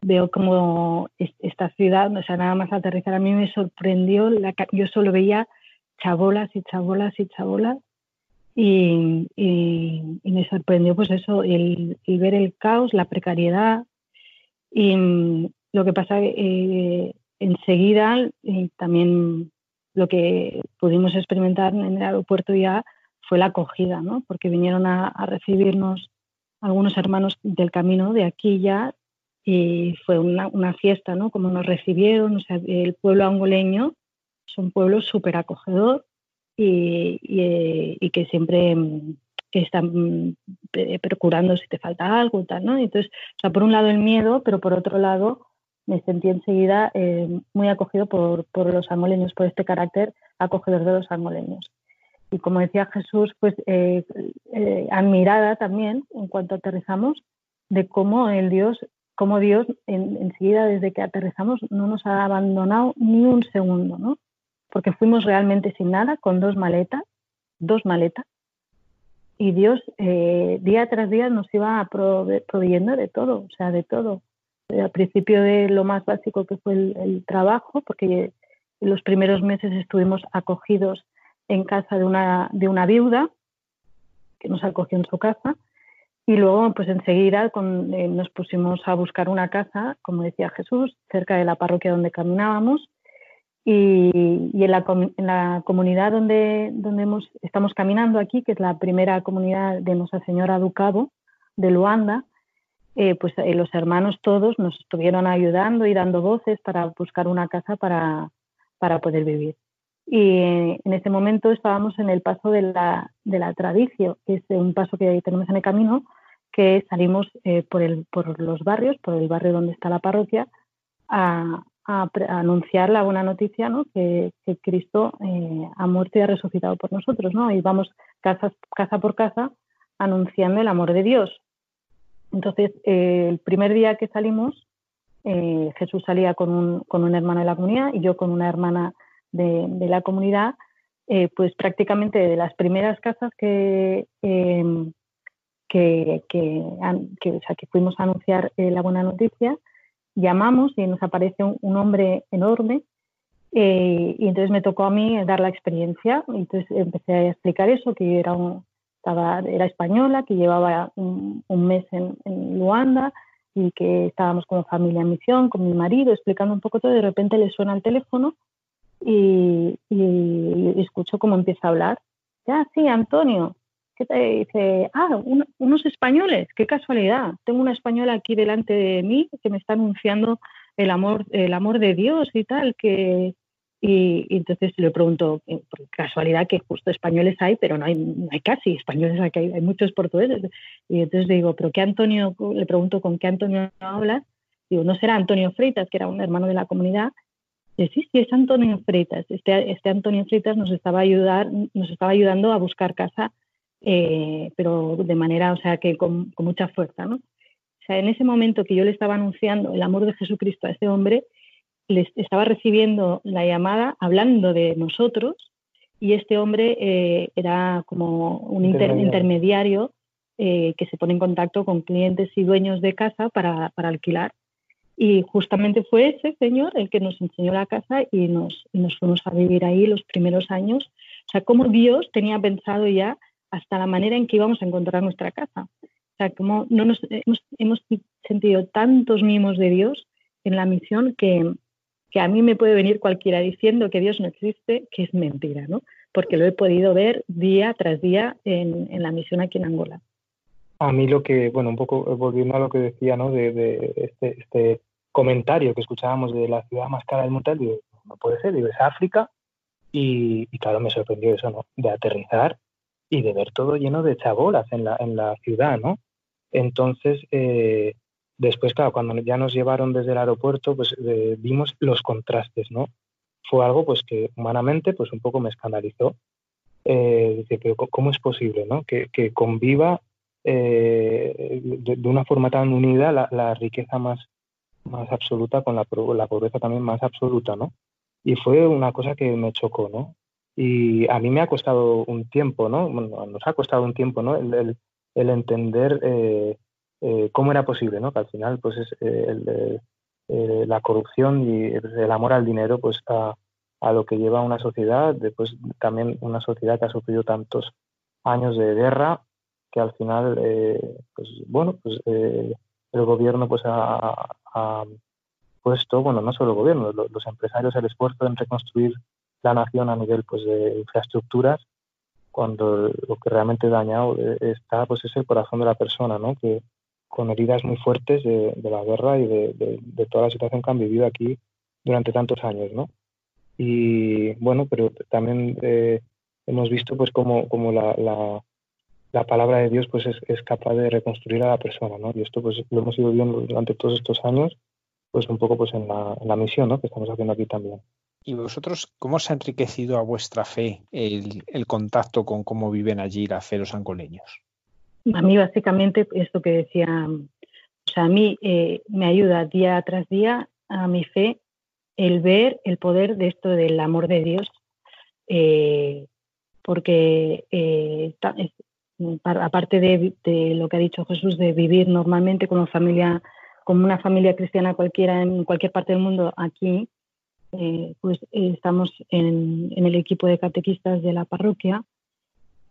veo como esta ciudad, o sea, nada más aterrizar, a mí me sorprendió, la, yo solo veía chabolas y chabolas y chabolas y, me sorprendió pues eso, el, ver el caos, la precariedad y mm, lo que pasa eh, enseguida también lo que pudimos experimentar en el aeropuerto ya fue la acogida, ¿no? porque vinieron a, recibirnos algunos hermanos del camino de aquí ya y fue una, fiesta, ¿no? Como nos recibieron, el pueblo angoleño es un pueblo súper acogedor y, que siempre mm, que están mm, procurando si te falta algo y tal, ¿no? Entonces, o por un lado el miedo, pero por otro lado me sentí enseguida eh, muy acogido por, por, los angoleños, por este carácter acogedor de los angoleños. Y como decía Jesús, pues eh, eh, admirada también en cuanto aterrizamos de cómo el Dios, cómo Dios enseguida desde que aterrizamos no nos ha abandonado ni un segundo, ¿no? Porque fuimos realmente sin nada, con dos maletas, dos maletas, y Dios eh, día tras día nos iba proveyendo de todo, o sea, de todo. Eh, al principio de lo más básico que fue el, trabajo, porque los primeros meses estuvimos acogidos en casa de una, de una viuda que nos acogió en su casa y luego pues enseguida eh, nos pusimos a buscar una casa, como decía Jesús, cerca de la parroquia donde caminábamos y, en, la, comunidad donde, donde hemos, estamos caminando aquí, que es la primera comunidad de Nuestra Señora Ducabo de Luanda, eh, pues eh, los hermanos todos nos estuvieron ayudando y dando voces para buscar una casa para, para poder vivir. Y eh, en ese momento estábamos en el paso de la, de la tradición, que es un paso que tenemos en el camino, que salimos por, el, por los barrios, por el barrio donde está la parroquia, a, a, anunciar la buena noticia, ¿no? que, Cristo eh, ha muerto y ha resucitado por nosotros, ¿no? Y vamos casa, casa por casa anunciando el amor de Dios. Entonces, eh, el primer día que salimos, eh, Jesús salía con un, con un, hermano de la comunidad y yo con una hermana de, la comunidad, pues prácticamente de las primeras casas que, em, que, que, que fuimos a anunciar la buena noticia, llamamos y nos aparece un, hombre enorme eh, y entonces me tocó a mí dar la experiencia. Entonces empecé a explicar eso, que era, estaba, era española, que llevaba un, mes en, Luanda y que estábamos como familia en misión, con mi marido, explicando un poco todo. De repente le suena el teléfono y, y escucho cómo empieza a hablar. Ya, sí, Antonio, ¿qué te dice? Ah, unos españoles, qué casualidad. Tengo una española aquí delante de mí que me está anunciando el amor, el amor de Dios y tal, que y, entonces le pregunto, eh, casualidad que justo españoles hay, pero no hay, casi españoles, hay, muchos portugueses. Y entonces le digo, ¿pero qué Antonio? Le pregunto con qué Antonio hablas. Digo, ¿no será Antonio Freitas, que era un hermano de la comunidad? Dice, sí, sí, es Antonio Freitas. Este, este Antonio Freitas nos estaba, ayudar, nos estaba ayudando a buscar casa eh, pero de manera, o sea, que con, mucha fuerza, ¿no? O sea, en ese momento que yo le estaba anunciando el amor de Jesucristo a ese hombre, le estaba recibiendo la llamada hablando de nosotros y este hombre eh, era como un intermediario, eh, que se pone en contacto con clientes y dueños de casa para, para, alquilar. Y justamente fue ese señor el que nos enseñó la casa y nos, y nos fuimos a vivir ahí los primeros años. O sea, como Dios tenía pensado ya hasta la manera en que íbamos a encontrar nuestra casa. O sea, como no nos hemos, sentido tantos mimos de Dios en la misión que, que, a mí me puede venir cualquiera diciendo que Dios no existe, que es mentira, ¿no? Porque lo he podido ver día tras día en, en la misión aquí en Angola. a mí lo que, bueno, un poco volviendo a lo que decía, ¿no? De, este, este, comentario que escuchábamos de la ciudad más cara del mundo, digo, no puede ser, digo, es África. Y, claro, me sorprendió eso, ¿no? De aterrizar y de ver todo lleno de chabolas en la, en la ciudad, ¿no? Entonces, eh, después, claro, cuando ya nos llevaron desde el aeropuerto, pues eh, vimos los contrastes, ¿no? Fue algo, pues, que humanamente, pues, un poco me escandalizó. Eh, dice, pero ¿cómo es posible, ¿no? Que, que conviva eh, de, una forma tan unida la, riqueza más, más absoluta con la, la, pobreza también más absoluta, ¿no? Y fue una cosa que me chocó, ¿no? Y a mí me ha costado un tiempo, ¿no? nos ha costado un tiempo, ¿no? El, el, entender eh, eh, cómo era posible, ¿no? Que al final, pues, es la corrupción y el amor al dinero, pues, a, lo que lleva una sociedad, después también una sociedad que ha sufrido tantos años de guerra que al final, eh, pues bueno, pues eh, el gobierno pues ha, puesto, bueno, no solo el gobierno, los, empresarios el esfuerzo en reconstruir la nación a nivel pues de infraestructuras, cuando lo que realmente dañado eh, está pues es el corazón de la persona, ¿no? Que con heridas muy fuertes de, la guerra y de, toda la situación que han vivido aquí durante tantos años, ¿no? Y bueno, pero también hemos visto pues como, como la, la palabra de Dios pues es, capaz de reconstruir a la persona, ¿no? Y esto pues lo hemos ido viendo durante todos estos años, pues un poco pues en la, misión, ¿no? Que estamos haciendo aquí también. ¿Y vosotros cómo se ha enriquecido a vuestra fe el, contacto con cómo viven allí los angoleños? A mí básicamente esto que decía, o sea, a mí eh, me ayuda día tras día a mi fe el ver el poder de esto del amor de Dios, eh, porque eh, aparte de, lo que ha dicho Jesús, de vivir normalmente como familia, como una familia cristiana cualquiera en cualquier parte del mundo, aquí, eh, pues eh, estamos en, el equipo de catequistas de la parroquia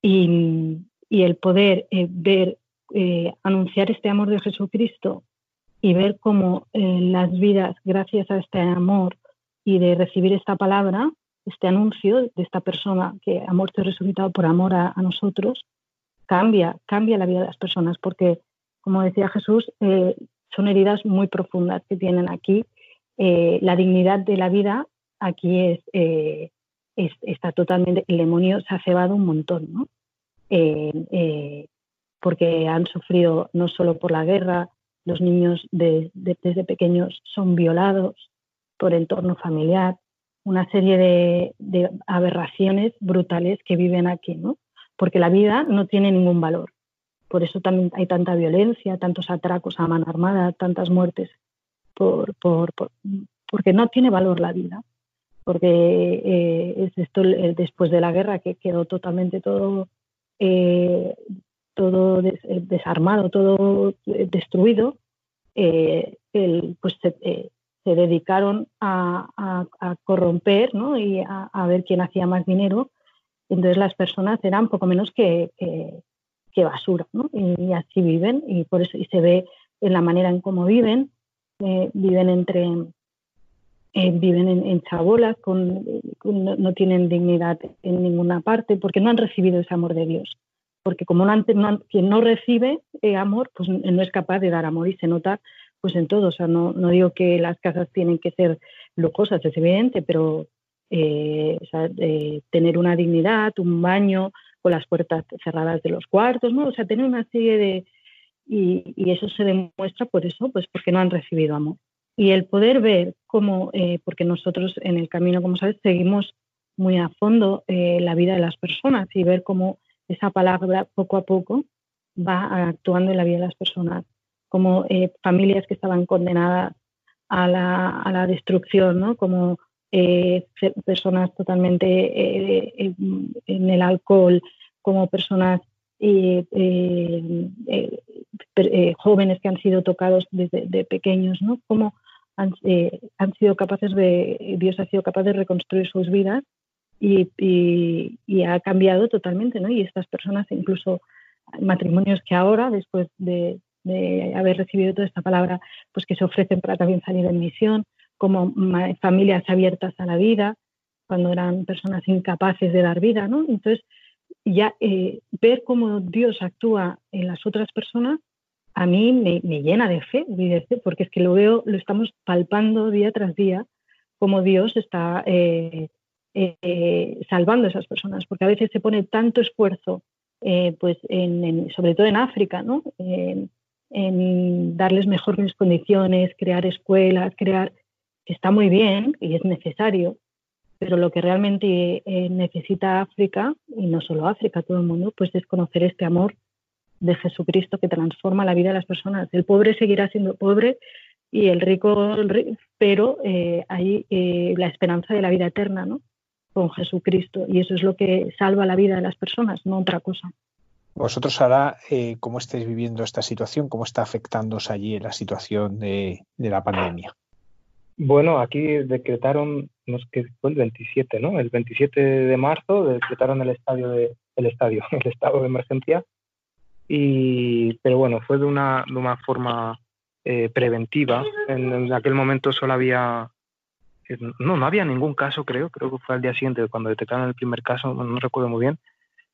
y, el poder eh, ver, anunciar este amor de Jesucristo y ver cómo las vidas, gracias a este amor y de recibir esta palabra, este anuncio de esta persona que ha muerto y resucitado por amor a nosotros, cambia, cambia la vida de las personas, porque, como decía Jesús, son heridas muy profundas que tienen aquí. Eh, la dignidad de la vida aquí eh, es, está totalmente, el demonio se ha cebado un montón, ¿no? porque han sufrido no solo por la guerra, los niños desde pequeños son violados por el entorno familiar, una serie de, de, aberraciones brutales que viven aquí, ¿no? porque la vida no tiene ningún valor. Por eso también hay tanta violencia, tantos atracos a mano armada, tantas muertes, por, porque no tiene valor la vida. Porque eh, es esto después de la guerra que quedó totalmente todo, eh, todo eh, desarmado, todo destruido, pues se, dedicaron a, corromper y a, ver quién hacía más dinero entonces las personas eran poco menos que, basura, ¿no? Y, así viven y por eso y se ve en la manera en cómo viven, eh, viven entre eh, viven en, chabolas, con, no, tienen dignidad en ninguna parte porque no han recibido ese amor de Dios. Porque como no, quien no recibe eh, amor, pues no es capaz de dar amor y se nota pues en todo. O sea, no, no digo que las casas tienen que ser lujosas, es evidente, pero eh, tener una dignidad, un baño con las puertas cerradas de los cuartos, ¿no? O sea, tener una serie de... Y, eso se demuestra por eso, pues porque no han recibido amor. Y el poder ver cómo, eh, porque nosotros en el camino, como sabes, seguimos muy a fondo eh, la vida de las personas y ver cómo esa palabra poco a poco va actuando en la vida de las personas, como familias que estaban condenadas a la, a la destrucción, ¿no? como eh, personas totalmente eh, en el alcohol, como personas eh, jóvenes que han sido tocados desde pequeños, ¿no? Como han, han, sido capaces de, Dios ha sido capaz de reconstruir sus vidas y, y, ha cambiado totalmente, ¿no? Y estas personas, incluso matrimonios que ahora, después de, de haber recibido toda esta palabra, pues que se ofrecen para también salir en misión, como familias abiertas a la vida, cuando eran personas incapaces de dar vida, ¿no? Entonces, ya eh, ver cómo Dios actúa en las otras personas, a mí me, llena de fe, porque es que lo veo, lo estamos palpando día tras día, cómo Dios está eh, eh, salvando a esas personas, porque a veces se pone tanto esfuerzo, pues sobre todo en África, ¿no? en darles mejores condiciones, crear escuelas, crear, está muy bien y es necesario, pero lo que realmente eh, necesita África, y no solo África, todo el mundo, pues es conocer este amor de Jesucristo que transforma la vida de las personas. El pobre seguirá siendo pobre y el rico, pero eh, hay eh, la esperanza de la vida eterna, ¿no? Con Jesucristo. Y eso es lo que salva la vida de las personas, no otra cosa. Vosotros ahora, ¿cómo estáis viviendo esta situación? ¿Cómo está afectándoos allí la situación de la pandemia? Bueno, aquí decretaron, no sé qué fue el 27, ¿no? El 27 de marzo decretaron el estadio de, el estadio, el estado de emergencia. Y, pero bueno, fue de una, de una forma eh, preventiva. En, aquel momento solo había, eh, no, no había ningún caso, creo, creo que fue al día siguiente cuando detectaron el primer caso, no, recuerdo muy bien,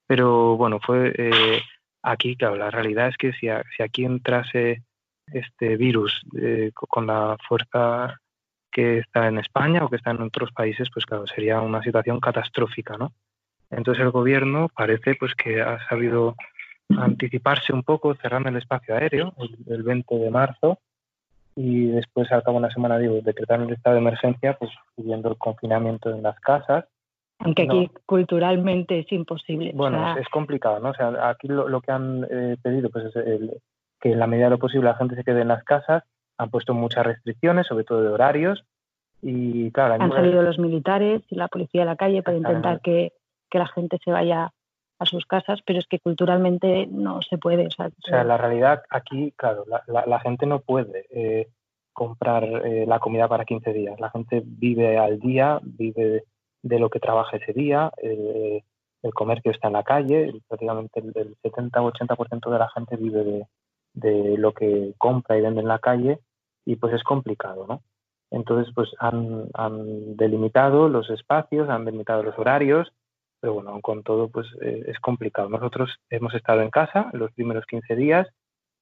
pero bueno, fue eh, aquí, claro, la realidad es que si, si aquí entrase este virus con la fuerza que está en España o que está en otros países, pues claro, sería una situación catastrófica, ¿no? Entonces el gobierno parece pues que ha sabido anticiparse un poco cerrando el espacio aéreo el, 20 de marzo y después al cabo de una semana digo decretaron el estado de emergencia pues pidiendo el confinamiento en las casas. Aunque aquí culturalmente es imposible bueno es, complicado no o sea aquí lo, que han eh, pedido pues es que en la medida de lo posible la gente se quede en las casas han puesto muchas restricciones, sobre todo de horarios. Y claro, han salido los militares y la policía a la calle para intentar que, la gente se vaya a sus casas, pero es que culturalmente no se puede. O sea, la realidad aquí, claro, la, gente no puede eh, comprar eh, la comida para 15 días. La gente vive al día, vive de lo que trabaja ese día. Eh, el comercio está en la calle, prácticamente el, el 70 o 80% de la gente vive de, de lo que compra y vende en la calle y pues es complicado, ¿no? Entonces, pues han, han delimitado los espacios, han delimitado los horarios, pero bueno, con todo, pues eh, es complicado. Nosotros hemos estado en casa los primeros 15 días.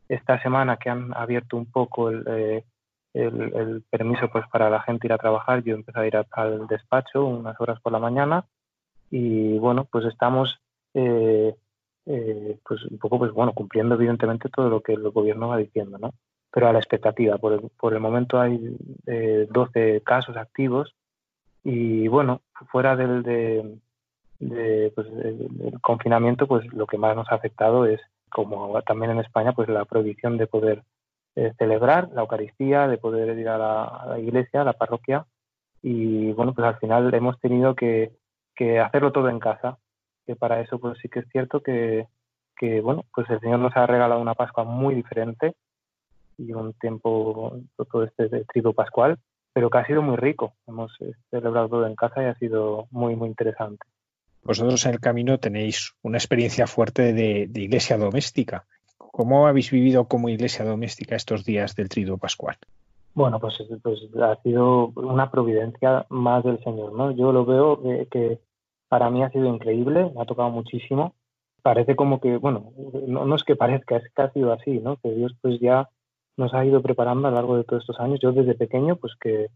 Esta semana que han abierto un poco el, eh, el, permiso pues para la gente ir a trabajar, yo empecé a ir al despacho unas horas por la mañana y bueno, pues estamos eh, pues un poco, pues bueno, cumpliendo evidentemente todo lo que el gobierno va diciendo, ¿no? Pero a la expectativa. Por el, por el momento hay 12 eh, casos activos y bueno, fuera del de, pues, confinamiento, pues lo que más nos ha afectado es, como también en España, pues la prohibición de poder eh, celebrar la Eucaristía, de poder ir a la, iglesia, a la parroquia y bueno, pues al final hemos tenido que, que hacerlo todo en casa, que para eso pues sí que es cierto que, que bueno, pues el Señor nos ha regalado una Pascua muy diferente y un tiempo todo este trigo pascual, pero que ha sido muy rico. Hemos eh, celebrado todo en casa y ha sido muy, muy interesante. Vosotros en el camino tenéis una experiencia fuerte de, iglesia doméstica. ¿Cómo habéis vivido como iglesia doméstica estos días del trigo pascual? Bueno, pues, pues, ha sido una providencia más del Señor, ¿no? Yo lo veo que, para mí ha sido increíble, me ha tocado muchísimo. Parece como que, bueno, no, no es que parezca, es que ha sido así, ¿no? Que Dios pues ya nos ha ido preparando a lo largo de todos estos años. Yo desde pequeño, pues que,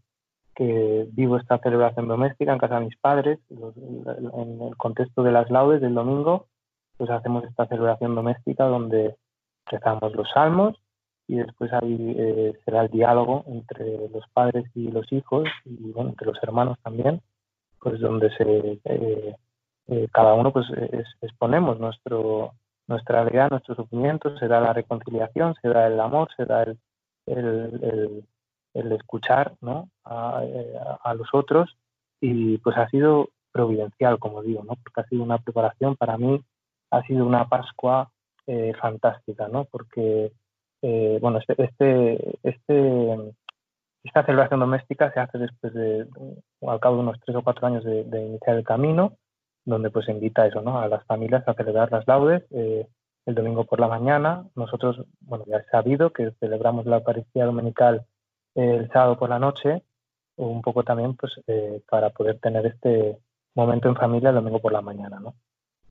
vivo esta celebración doméstica en casa de mis padres, en el contexto de las laudes del domingo, pues hacemos esta celebración doméstica donde rezamos los salmos y después ahí eh, será el diálogo entre los padres y los hijos y entre los hermanos también, pues donde eh, eh, cada uno pues exponemos nuestro nuestra realidad, nuestros sufrimientos, se da la reconciliación, se da el amor, se da el, el, escuchar ¿no? a, los otros y pues ha sido providencial, como digo, ¿no? porque ha sido una preparación para mí, ha sido una Pascua eh, fantástica, ¿no? porque eh, bueno, este, este, este, esta celebración doméstica se hace después de, al cabo de unos tres o cuatro años de iniciar el camino donde pues invita eso, ¿no? A las familias a celebrar las laudes eh, el domingo por la mañana. Nosotros, bueno, ya he sabido que celebramos la Eucaristía Dominical el sábado por la noche, un poco también pues eh, para poder tener este momento en familia el domingo por la mañana, ¿no?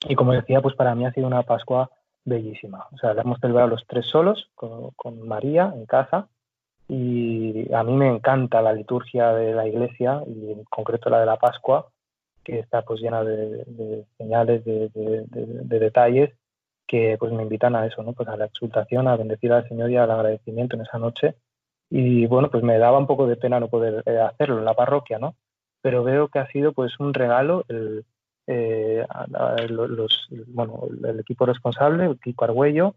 y como decía, pues para mí ha sido una Pascua bellísima. O sea, la hemos celebrado los tres solos con, con María en casa y a mí me encanta la liturgia de la iglesia y en concreto la de la Pascua, que está pues llena de, señales, de, de, detalles que pues me invitan a eso, ¿no? Pues a la exultación, a bendecir al Señor y al agradecimiento en esa noche. Y bueno, pues me daba un poco de pena no poder eh, hacerlo en la parroquia, ¿no? Pero veo que ha sido pues un regalo el, eh, los, bueno, el equipo responsable, el Kiko Argüello,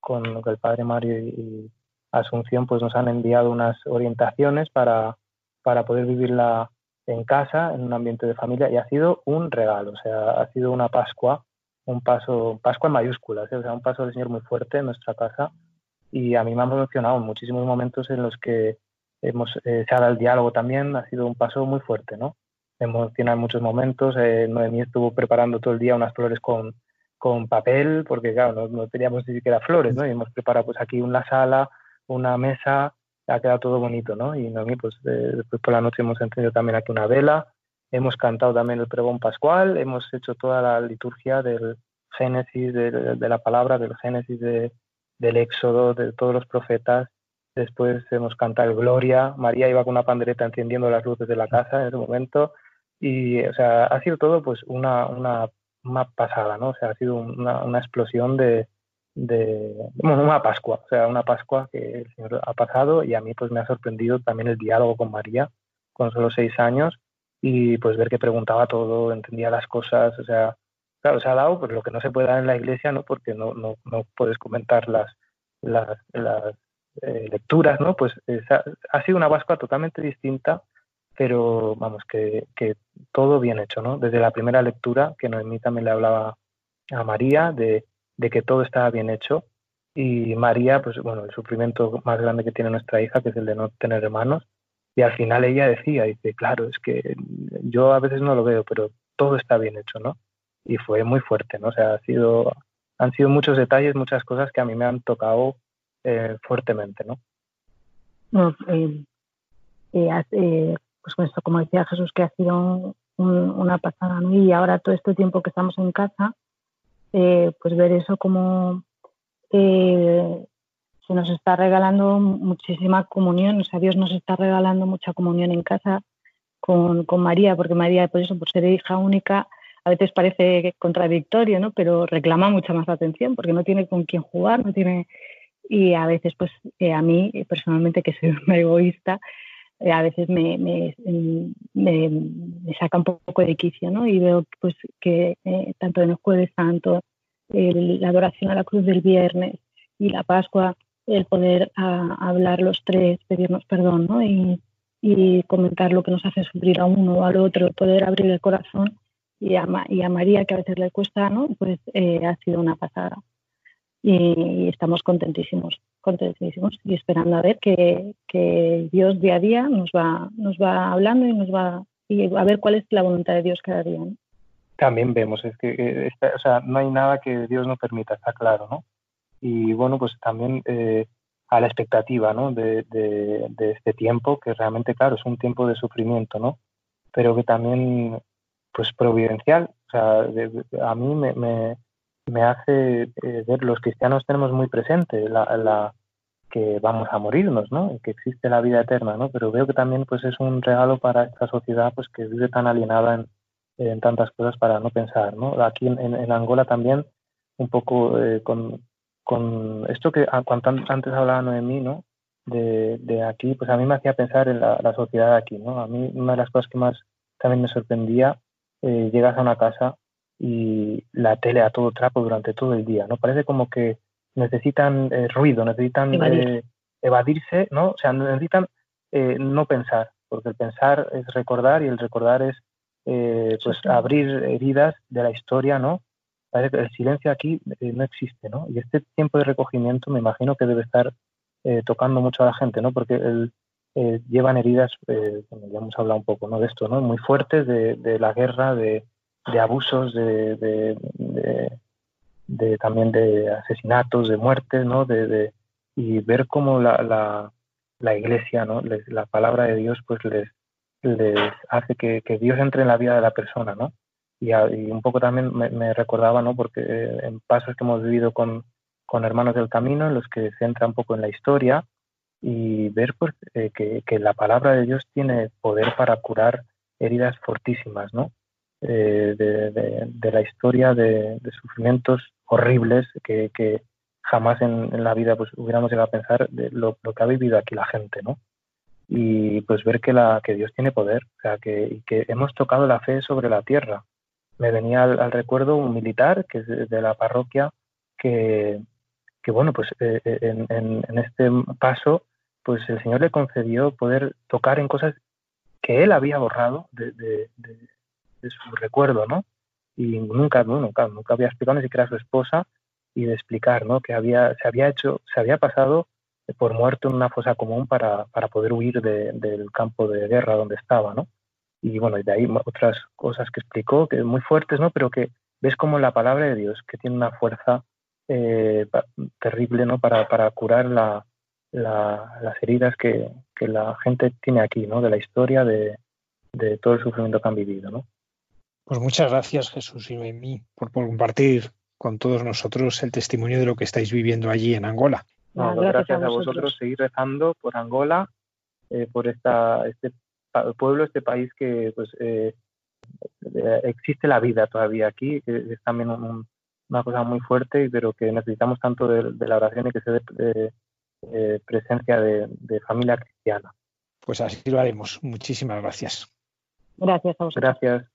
con el padre Mario y, Asunción, pues nos han enviado unas orientaciones para, para poder vivirla en casa, en un ambiente de familia, y ha sido un regalo, o sea, ha sido una Pascua, un paso, Pascua en mayúsculas, ¿eh? o sea, un paso del Señor muy fuerte en nuestra casa, y a mí me ha emocionado muchísimos momentos en los que hemos, eh, se ha dado el diálogo también, ha sido un paso muy fuerte, ¿no? emociona en muchos momentos. Eh, Noemí estuvo preparando todo el día unas flores con, con papel, porque claro, no, teníamos ni siquiera flores, ¿no? Y hemos preparado pues aquí una sala, una mesa, ha quedado todo bonito, ¿no? Y Noemí, pues después por la noche hemos encendido también aquí una vela, hemos cantado también el pregón pascual, hemos hecho toda la liturgia del Génesis, de, la palabra, del Génesis de, del Éxodo, de todos los profetas. Después hemos cantado el Gloria. María iba con una pandereta encendiendo las luces de la casa en ese momento. Y, o sea, ha sido todo pues una, una, una pasada, ¿no? O sea, ha sido una, una explosión de, de, bueno, una Pascua, o sea, una Pascua que el Señor ha pasado y a mí pues me ha sorprendido también el diálogo con María con solo seis años y pues ver que preguntaba todo, entendía las cosas, o sea, claro, se ha dado pues lo que no se puede dar en la iglesia, ¿no? Porque no, no, no puedes comentar las, las, las eh, lecturas, ¿no? Pues ha sido una Pascua totalmente distinta pero vamos, que, que, todo bien hecho, ¿no? Desde la primera lectura, que Noemí también le hablaba a María de, de, que todo estaba bien hecho, y María, pues bueno, el sufrimiento más grande que tiene nuestra hija, que es el de no tener hermanos, y al final ella decía, dice, claro, es que yo a veces no lo veo, pero todo está bien hecho, ¿no? Y fue muy fuerte, ¿no? O sea, ha sido, han sido muchos detalles, muchas cosas que a mí me han tocado eh, fuertemente, ¿no? no eh, eh, pues con esto, como decía Jesús, que ha sido una pasada, ¿no? Y ahora todo este tiempo que estamos en casa, eh, pues ver eso como eh, se nos está regalando muchísima comunión, o sea, Dios nos está regalando mucha comunión en casa con, María, porque María, por eso, por ser hija única, a veces parece contradictorio, ¿no? Pero reclama mucha más atención porque no tiene con quién jugar, no tiene... Y a veces, pues, eh, a mí, personalmente, que soy una egoísta, eh, a veces me, me, me, saca un poco de quicio, ¿no? Y veo pues que eh, tanto en el jueves santo, la adoración a la cruz del viernes y la Pascua, el poder hablar los tres, pedirnos perdón, ¿no? Y, comentar lo que nos hace sufrir a uno o al otro, poder abrir el corazón y a, y a María, que a veces le cuesta, ¿no? Pues eh, ha sido una pasada. Y estamos contentísimos contentísimos y esperando a ver que, Dios día a día nos va, nos va hablando y nos va y a ver cuál es la voluntad de Dios cada día. También vemos, es que eh, o sea, no hay nada que Dios no permita, está claro, ¿no? Y bueno, pues también eh, a la expectativa, ¿no? De, de, este tiempo, que realmente, claro, es un tiempo de sufrimiento, ¿no? Pero que también, pues providencial, o sea, a mí me me hace eh, ver los cristianos tenemos muy presente la, que vamos a morirnos, ¿no? que existe la vida eterna, ¿no? Pero veo que también pues es un regalo para esta sociedad pues que vive tan alienada en, en tantas cosas para no pensar, ¿no? Aquí en, Angola también un poco eh, con, con esto que ah, antes hablaba Noemí, ¿no? De, de, aquí, pues a mí me hacía pensar en la, la, sociedad aquí, ¿no? A mí una de las cosas que más también me sorprendía, eh, llegas a una casa y la tele a todo trapo durante todo el día, ¿no? Parece como que necesitan eh, ruido, necesitan eh, evadirse, ¿no? O sea, necesitan eh, no pensar, porque el pensar es recordar y el recordar es pues abrir heridas de la historia, ¿no? Parece que el silencio aquí no existe, ¿no? Y este tiempo de recogimiento me imagino que debe estar tocando mucho a la gente, ¿no? Porque el, llevan heridas, ya hemos hablado un poco, ¿no? De esto, ¿no? Muy fuertes de, de la guerra, de, de abusos, de, de, también de asesinatos, de muertes, ¿no? Y ver cómo la, la, la iglesia, ¿no? la palabra de Dios, pues les, les hace que, que, Dios entre en la vida de la persona, ¿no? y, un poco también me, recordaba, ¿no? Porque eh, en pasos que hemos vivido con, con, Hermanos del Camino, en los que se entra un poco en la historia y ver pues, eh, que, que, la palabra de Dios tiene poder para curar heridas fortísimas, ¿no? Eh, de, la historia de, sufrimientos horribles que, jamás en, la vida pues hubiéramos llegado a pensar de lo, que ha vivido aquí la gente, ¿no? Y pues ver que, la, que Dios tiene poder, o sea, que, y que hemos tocado la fe sobre la tierra, me venía al, recuerdo un militar que es de, la parroquia que, que bueno, pues eh, eh, en, este paso, pues el Señor le concedió poder tocar en cosas que él había borrado de su recuerdo, ¿no? Y nunca, nunca, nunca había explicado ni siquiera su esposa y de explicar, ¿no? Que había, se había hecho, se había pasado por muerto en una fosa común para, para poder huir del campo de guerra donde estaba, ¿no? y bueno, de ahí otras cosas que explicó, que muy fuertes, ¿no? Pero que ves como la palabra de Dios, que tiene una fuerza eh, terrible, ¿no? Para, para curar la, las heridas que, que, la gente tiene aquí, ¿no? De la historia, de, de, todo el sufrimiento que han vivido, ¿no? Pues muchas gracias, Jesús y Noemí, por, compartir con todos nosotros el testimonio de lo que estáis viviendo allí en Angola. gracias, a vosotros. seguir rezando por Angola, eh, por esta, este pueblo, este país que pues eh, eh, existe la vida todavía aquí, que es también una cosa muy fuerte, pero que necesitamos tanto de, la oración y que se dé eh, presencia de, de, familia cristiana. Pues así lo haremos. Muchísimas gracias. Gracias a vosotros. Gracias.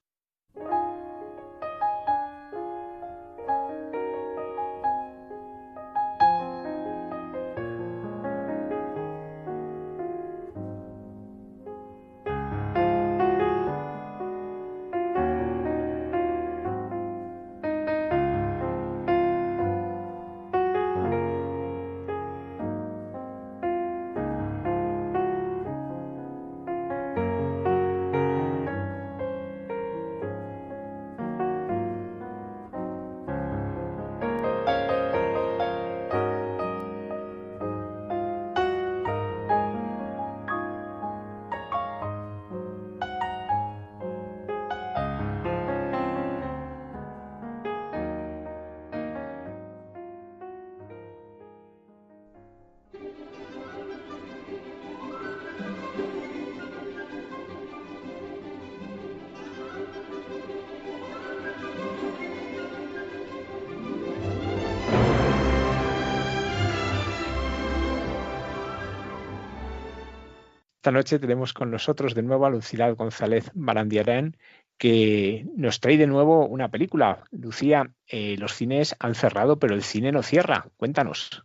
Esta noche tenemos con nosotros de nuevo a Lucía González Barandiarán, que nos trae de nuevo una película. Lucía, eh, los cines han cerrado, pero el cine no cierra. Cuéntanos.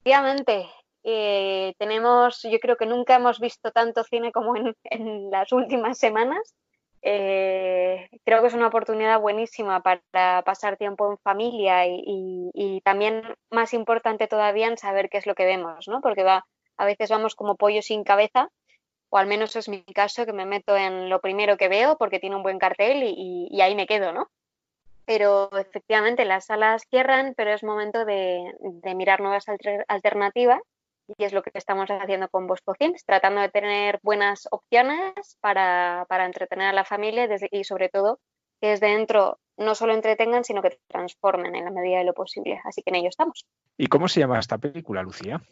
Efectivamente, eh, tenemos, yo creo que nunca hemos visto tanto cine como en, las últimas semanas. Eh, creo que es una oportunidad buenísima para pasar tiempo en familia y, y, también más importante todavía en saber qué es lo que vemos, ¿no? Porque va, a veces vamos como pollo sin cabeza o al menos es mi caso, que me meto en lo primero que veo porque tiene un buen cartel y, ahí me quedo, ¿no? Pero efectivamente las salas cierran, pero es momento de, mirar nuevas alternativas y es lo que estamos haciendo con Bosco Films, tratando de tener buenas opciones para, entretener a la familia y sobre todo que desde dentro no solo entretengan, sino que transformen en la medida de lo posible. Así que en ello estamos. ¿Y cómo se llama esta película, Lucía?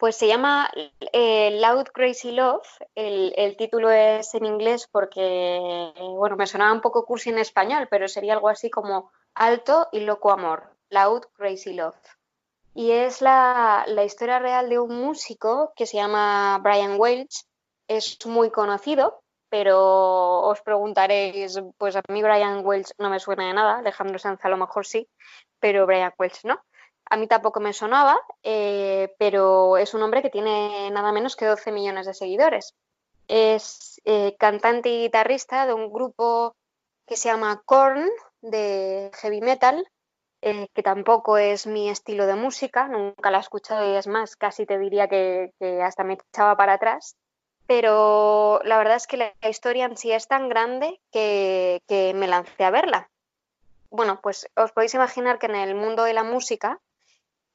Pues se llama eh, Loud Crazy Love. El, título es en inglés porque, bueno, me sonaba un poco cursi en español, pero sería algo así como Alto y Loco Amor. Loud Crazy Love. Y es la, historia real de un músico que se llama Brian Welch. Es muy conocido, pero os preguntaréis, pues a mí Brian Welch no me suena de nada, Alejandro Sanz a lo mejor sí, pero Brian Welch no. A mí tampoco me sonaba, eh, pero es un hombre que tiene nada menos que 12 millones de seguidores. Es eh, cantante y guitarrista de un grupo que se llama Korn, de heavy metal, eh, que tampoco es mi estilo de música, nunca la he escuchado y es más, casi te diría que, hasta me echaba para atrás. Pero la verdad es que la historia en sí es tan grande que, que me lancé a verla. Bueno, pues os podéis imaginar que en el mundo de la música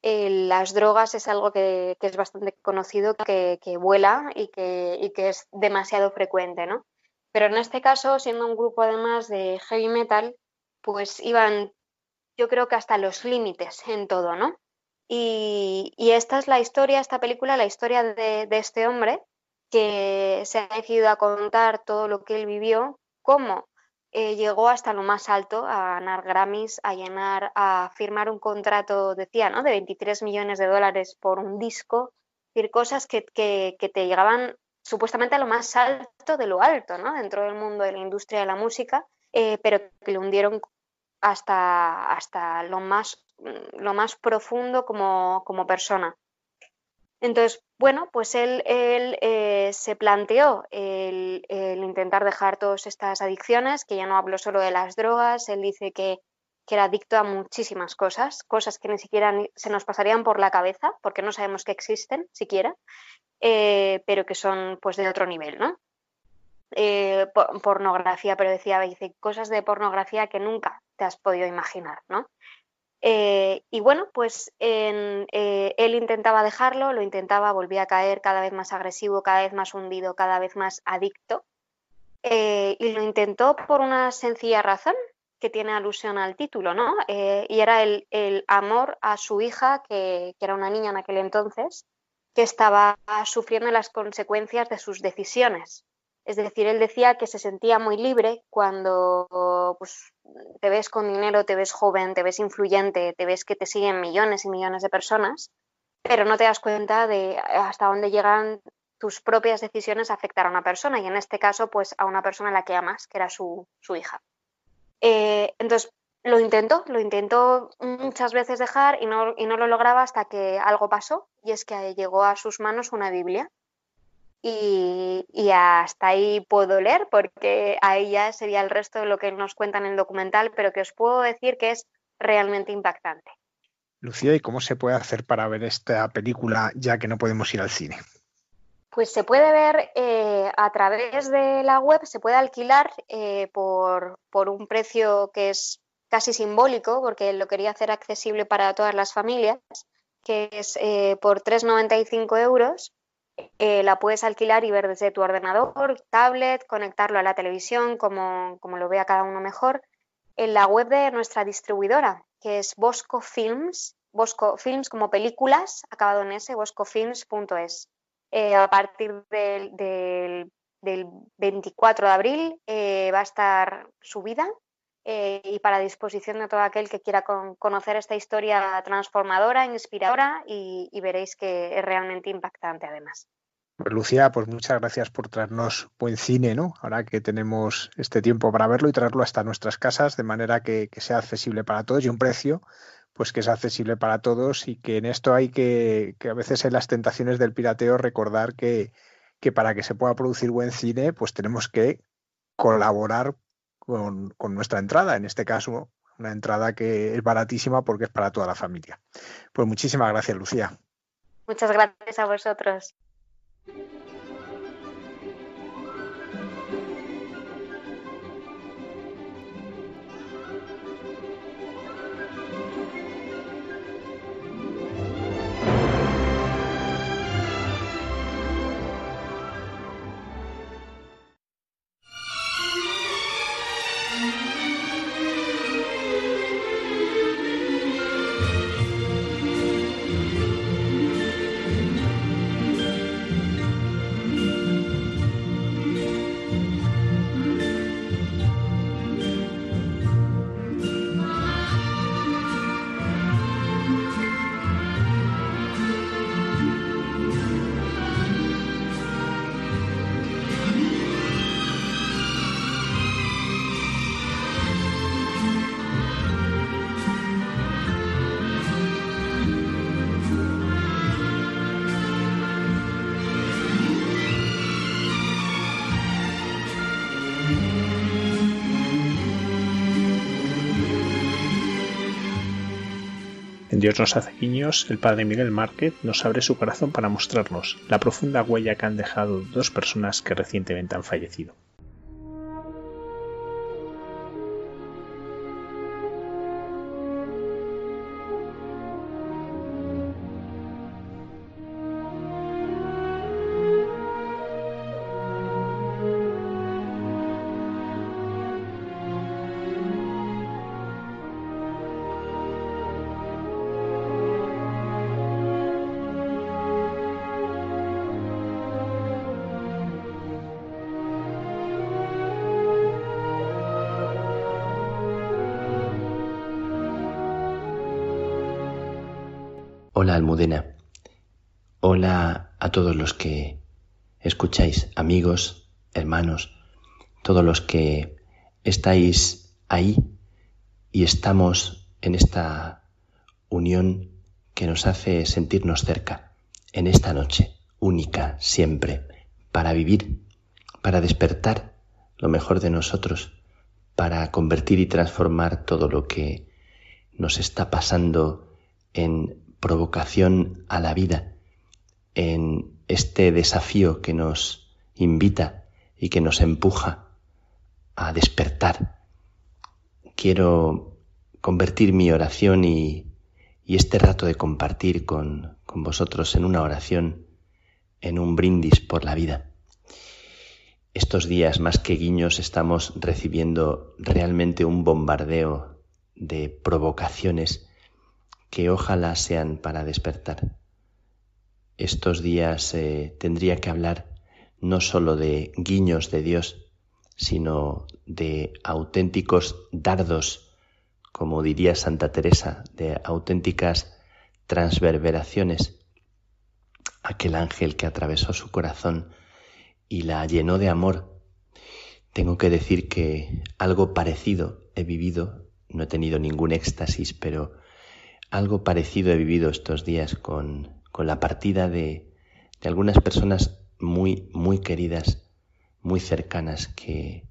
eh, las drogas es algo que, es bastante conocido, que, vuela y que, es demasiado frecuente, ¿no? Pero en este caso, siendo un grupo además de heavy metal, pues iban, yo creo que hasta los límites en todo, ¿no? Y, esta es la historia, esta película, la historia de, este hombre que se ha decidido a contar todo lo que él vivió, cómo eh, llegó hasta lo más alto, a ganar Grammys, a llenar, a firmar un contrato, decía, ¿no? De 23 millones de dólares por un disco, decir, cosas que, te llegaban supuestamente a lo más alto de lo alto, ¿no? Dentro del mundo de la industria de la música, eh, pero que le hundieron hasta, hasta lo, más, lo más profundo como, como persona. Entonces, bueno, pues él, eh, se planteó el, intentar dejar todas estas adicciones, que ya no hablo solo de las drogas, él dice que, que, era adicto a muchísimas cosas, cosas que ni siquiera se nos pasarían por la cabeza, porque no sabemos que existen siquiera, eh, pero que son pues de otro nivel, ¿no? Eh, pornografía, pero decía, dice, cosas de pornografía que nunca te has podido imaginar, ¿no? Eh, y bueno, pues él intentaba dejarlo, lo intentaba, volvía a caer cada vez más agresivo, cada vez más hundido, cada vez más adicto. y lo intentó por una sencilla razón que tiene alusión al título, ¿no? y era el, amor a su hija, que, era una niña en aquel entonces, que estaba sufriendo las consecuencias de sus decisiones. Es decir, él decía que se sentía muy libre cuando pues, te ves con dinero, te ves joven, te ves influyente, te ves que te siguen millones y millones de personas, pero no te das cuenta de hasta dónde llegan tus propias decisiones a afectar a una persona y en este caso pues a una persona a la que amas, que era su, hija. Eh, entonces, lo intentó, lo intentó muchas veces dejar y no, y no lo lograba hasta que algo pasó y es que llegó a sus manos una Biblia. Y, hasta ahí puedo leer porque ahí ya sería el resto de lo que nos cuentan en el documental, pero que os puedo decir que es realmente impactante. Lucía, ¿y cómo se puede hacer para ver esta película ya que no podemos ir al cine? Pues se puede ver eh, a través de la web, se puede alquilar eh, por, por un precio que es casi simbólico, porque lo quería hacer accesible para todas las familias, que es eh, por 3,95 euros. Eh, la puedes alquilar y ver desde tu ordenador, tablet, conectarlo a la televisión, como, como lo vea cada uno mejor, en la web de nuestra distribuidora, que es Bosco Films, Bosco Films como películas, acabado en S, boscofilms.es. Eh, a partir del, del, del, 24 de abril va a estar subida eh, y para disposición de todo aquel que quiera conocer esta historia transformadora, inspiradora y, veréis que es realmente impactante además. Pues Lucía, pues muchas gracias por traernos buen cine, ¿no? Ahora que tenemos este tiempo para verlo y traerlo hasta nuestras casas de manera que, sea accesible para todos y un precio pues que sea accesible para todos y que en esto hay que, que a veces en las tentaciones del pirateo recordar que, que para que se pueda producir buen cine pues tenemos que colaborar con, nuestra entrada, en este caso una entrada que es baratísima porque es para toda la familia. Pues muchísimas gracias, Lucía. Muchas gracias a vosotros. Dios nos hace guiños, el padre Miguel Márquez nos abre su corazón para mostrarnos la profunda huella que han dejado dos personas que recientemente han fallecido. Hola Almudena. Hola a todos los que escucháis, amigos, hermanos, todos los que estáis ahí y estamos en esta unión que nos hace sentirnos cerca, en esta noche única siempre, para vivir, para despertar lo mejor de nosotros, para convertir y transformar todo lo que nos está pasando en provocación a la vida, en este desafío que nos invita y que nos empuja a despertar. Quiero convertir mi oración y, este rato de compartir con, vosotros en una oración, en un brindis por la vida. Estos días, más que guiños, estamos recibiendo realmente un bombardeo de provocaciones que ojalá sean para despertar. Estos días eh, tendría que hablar no sólo de guiños de Dios, sino de auténticos dardos, como diría Santa Teresa, de auténticas transverberaciones. Aquel ángel que atravesó su corazón y la llenó de amor. Tengo que decir que algo parecido he vivido, no he tenido ningún éxtasis, pero algo parecido he vivido estos días con, la partida de, de, algunas personas muy, muy queridas, muy cercanas, que,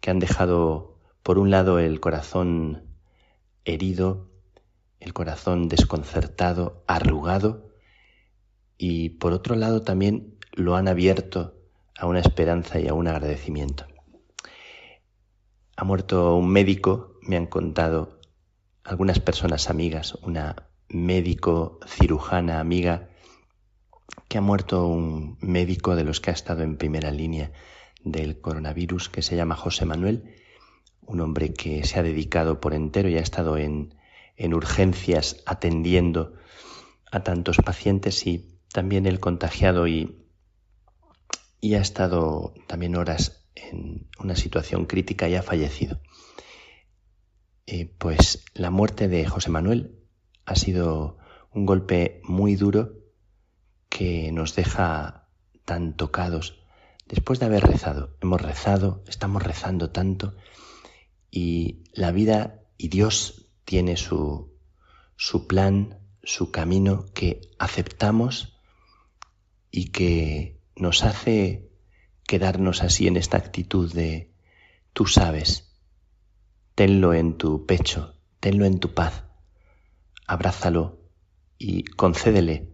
que han dejado, por un lado, el corazón herido, el corazón desconcertado, arrugado, y por otro lado también lo han abierto a una esperanza y a un agradecimiento. Ha muerto un médico, me han contado algunas personas amigas, una médico cirujana amiga, que ha muerto un médico de los que ha estado en primera línea del coronavirus, que se llama José Manuel, un hombre que se ha dedicado por entero y ha estado en, en urgencias atendiendo a tantos pacientes y también el contagiado y, y ha estado también horas en una situación crítica y ha fallecido. Eh, pues la muerte de José Manuel ha sido un golpe muy duro que nos deja tan tocados después de haber rezado. Hemos rezado, estamos rezando tanto y la vida y Dios tiene su, su plan, su camino que aceptamos y que nos hace quedarnos así en esta actitud de tú sabes, tenlo en tu pecho, tenlo en tu paz, abrázalo y concédele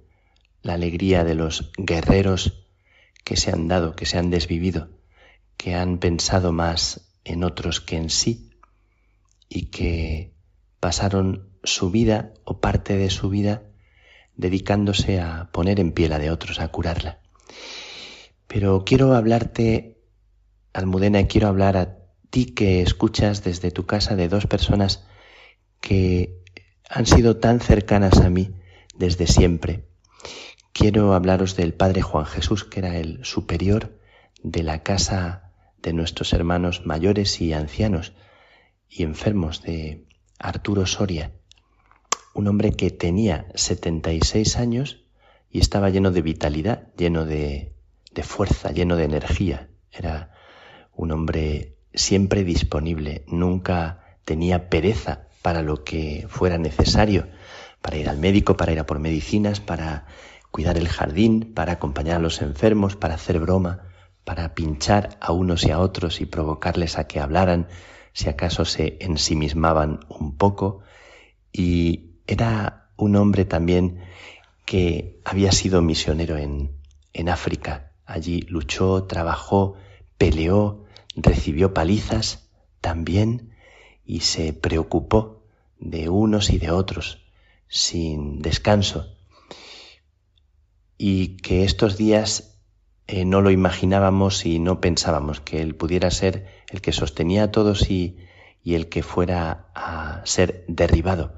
la alegría de los guerreros que se han dado, que se han desvivido, que han pensado más en otros que en sí y que pasaron su vida o parte de su vida dedicándose a poner en pie la de otros, a curarla. Pero quiero hablarte, Almudena, quiero hablar a ti que escuchas desde tu casa de dos personas que han sido tan cercanas a mí desde siempre. Quiero hablaros del Padre Juan Jesús, que era el superior de la casa de nuestros hermanos mayores y ancianos y enfermos de Arturo Soria, un hombre que tenía 76 años y estaba lleno de vitalidad, lleno de, de fuerza, lleno de energía. Era un hombre siempre disponible, nunca tenía pereza para lo que fuera necesario, para ir al médico, para ir a por medicinas, para cuidar el jardín, para acompañar a los enfermos, para hacer broma, para pinchar a unos y a otros y provocarles a que hablaran, si acaso se ensimismaban un poco. Y era un hombre también que había sido misionero en, en África. Allí luchó, trabajó, peleó, recibió palizas también y se preocupó de unos y de otros sin descanso. Y que estos días eh, no lo imaginábamos y no pensábamos que él pudiera ser el que sostenía a todos y, y el que fuera a ser derribado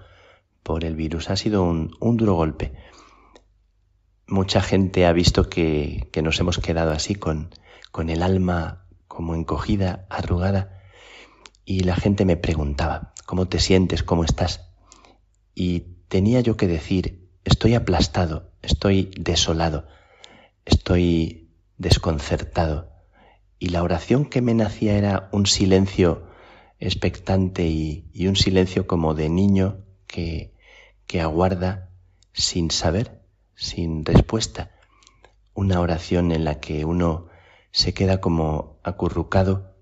por el virus. Ha sido un, un duro golpe. Mucha gente ha visto que, que nos hemos quedado así con, con el alma como encogida, arrugada, y la gente me preguntaba, ¿cómo te sientes? ¿Cómo estás? Y tenía yo que decir estoy aplastado, estoy desolado, estoy desconcertado. Y la oración que me nacía era un silencio expectante y, un silencio como de niño que, que aguarda sin saber, sin respuesta. Una oración en la que uno se queda como acurrucado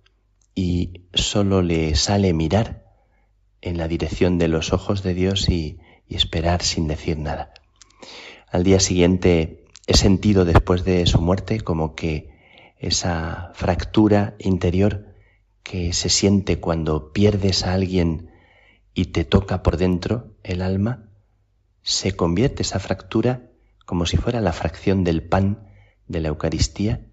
y solo le sale mirar en la dirección de los ojos de Dios y, y esperar sin decir nada. Al día siguiente he sentido después de su muerte como que esa fractura interior que se siente cuando pierdes a alguien y te toca por dentro el alma, se convierte esa fractura como si fuera la fracción del pan de la Eucaristía,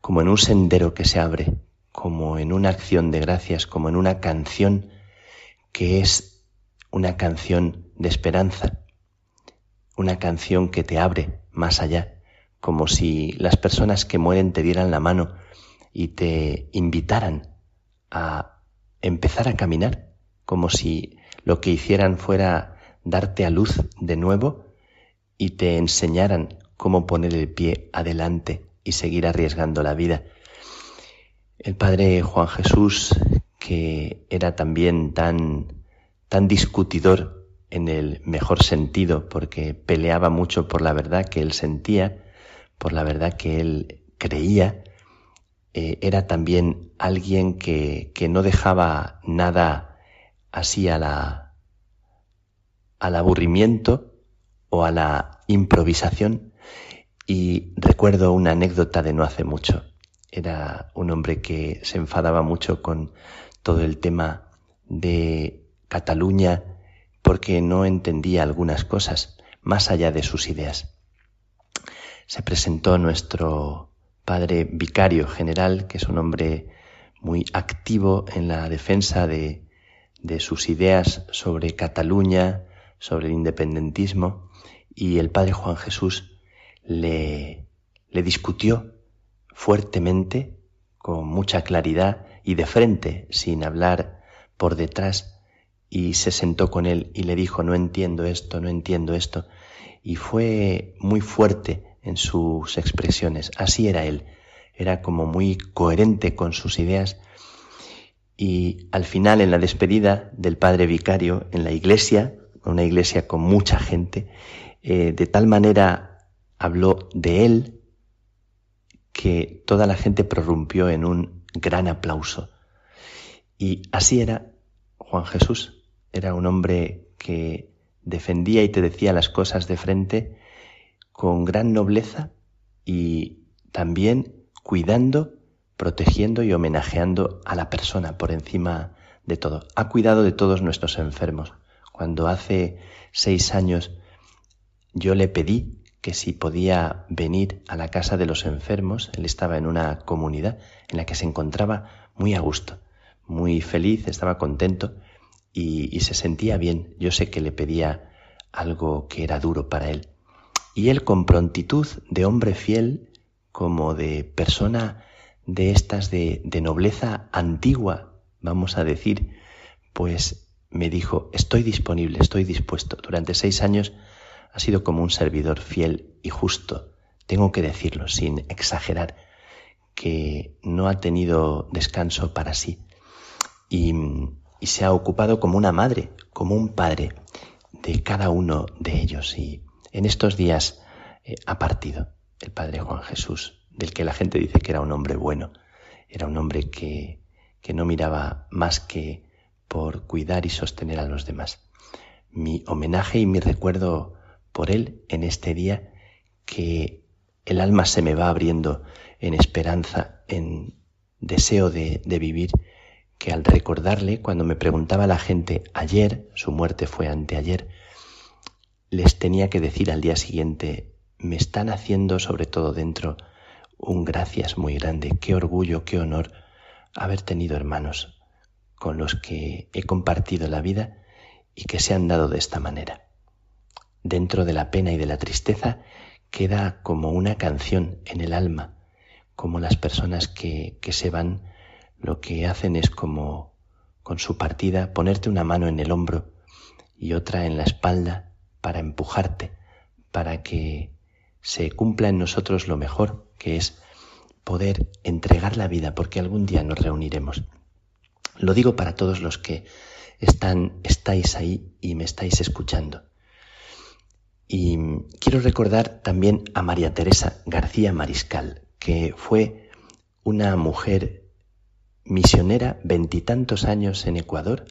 como en un sendero que se abre, como en una acción de gracias, como en una canción que es una canción de esperanza, una canción que te abre más allá, como si las personas que mueren te dieran la mano y te invitaran a empezar a caminar, como si lo que hicieran fuera darte a luz de nuevo y te enseñaran cómo poner el pie adelante y seguir arriesgando la vida. El padre Juan Jesús, que era también tan, tan discutidor en el mejor sentido, porque peleaba mucho por la verdad que él sentía, por la verdad que él creía, eh, era también alguien que, que, no dejaba nada así a la, al aburrimiento o a la improvisación. Y recuerdo una anécdota de no hace mucho. Era un hombre que se enfadaba mucho con todo el tema de Cataluña porque no entendía algunas cosas más allá de sus ideas. Se presentó nuestro padre vicario general, que es un hombre muy activo en la defensa de, de sus ideas sobre Cataluña, sobre el independentismo, y el padre Juan Jesús le, le discutió fuertemente, con mucha claridad y de frente, sin hablar por detrás, y se sentó con él y le dijo, no entiendo esto, no entiendo esto, y fue muy fuerte en sus expresiones. Así era él. Era como muy coherente con sus ideas. Y al final, en la despedida del padre vicario en la iglesia, una iglesia con mucha gente, eh, de tal manera habló de él que toda la gente prorrumpió en un gran aplauso. Y así era Juan Jesús. Era un hombre que defendía y te decía las cosas de frente con gran nobleza y también cuidando, protegiendo y homenajeando a la persona por encima de todo. Ha cuidado de todos nuestros enfermos. Cuando hace seis años yo le pedí que si podía venir a la casa de los enfermos, él estaba en una comunidad en la que se encontraba muy a gusto, muy feliz, estaba contento y, y se sentía bien. Yo sé que le pedía algo que era duro para él y él con prontitud de hombre fiel, como de persona de estas de, de nobleza antigua, vamos a decir, pues me dijo, estoy disponible, estoy dispuesto. Durante seis años ha sido como un servidor fiel y justo. Tengo que decirlo sin exagerar, que no ha tenido descanso para sí. Y, se ha ocupado como una madre, como un padre de cada uno de ellos. Y en estos días eh, ha partido el Padre Juan Jesús, del que la gente dice que era un hombre bueno, era un hombre que, que no miraba más que por cuidar y sostener a los demás. Mi homenaje y mi recuerdo por él en este día, que el alma se me va abriendo en esperanza, en deseo de, vivir, que al recordarle, cuando me preguntaba la gente ayer, su muerte fue anteayer, les tenía que decir al día siguiente, me están haciendo sobre todo dentro un gracias muy grande, qué orgullo, qué honor haber tenido hermanos con los que he compartido la vida y que se han dado de esta manera. Dentro de la pena y de la tristeza queda como una canción en el alma, como las personas que, que se van lo que hacen es como con su partida ponerte una mano en el hombro y otra en la espalda para empujarte, para que se cumpla en nosotros lo mejor, que es poder entregar la vida, porque algún día nos reuniremos. Lo digo para todos los que están, estáis ahí y me estáis escuchando. Y quiero recordar también a María Teresa García Mariscal, que fue una mujer misionera veintitantos años en Ecuador,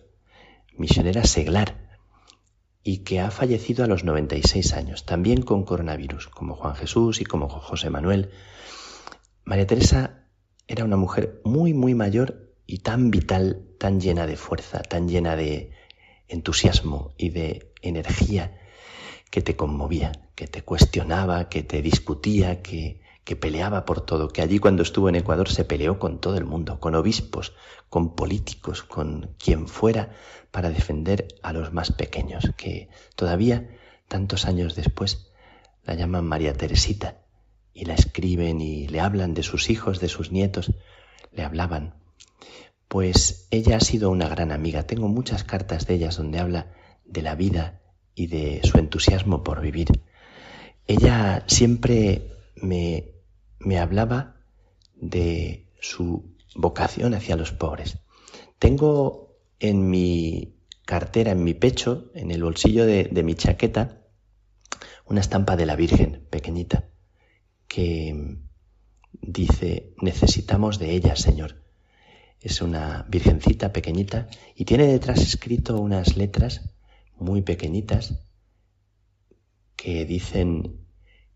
misionera seglar, y que ha fallecido a los 96 años, también con coronavirus, como Juan Jesús y como José Manuel. María Teresa era una mujer muy, muy mayor y tan vital, tan llena de fuerza, tan llena de entusiasmo y de energía que te conmovía, que te cuestionaba, que te discutía, que, que peleaba por todo, que allí cuando estuvo en Ecuador se peleó con todo el mundo, con obispos, con políticos, con quien fuera, para defender a los más pequeños, que todavía, tantos años después, la llaman María Teresita y la escriben y le hablan de sus hijos, de sus nietos, le hablaban. Pues ella ha sido una gran amiga. Tengo muchas cartas de ellas donde habla de la vida y de su entusiasmo por vivir. Ella siempre me, me hablaba de su vocación hacia los pobres. Tengo en mi cartera, en mi pecho, en el bolsillo de, mi chaqueta, una estampa de la Virgen pequeñita que dice, necesitamos de ella, Señor. Es una virgencita pequeñita y tiene detrás escrito unas letras muy pequeñitas que dicen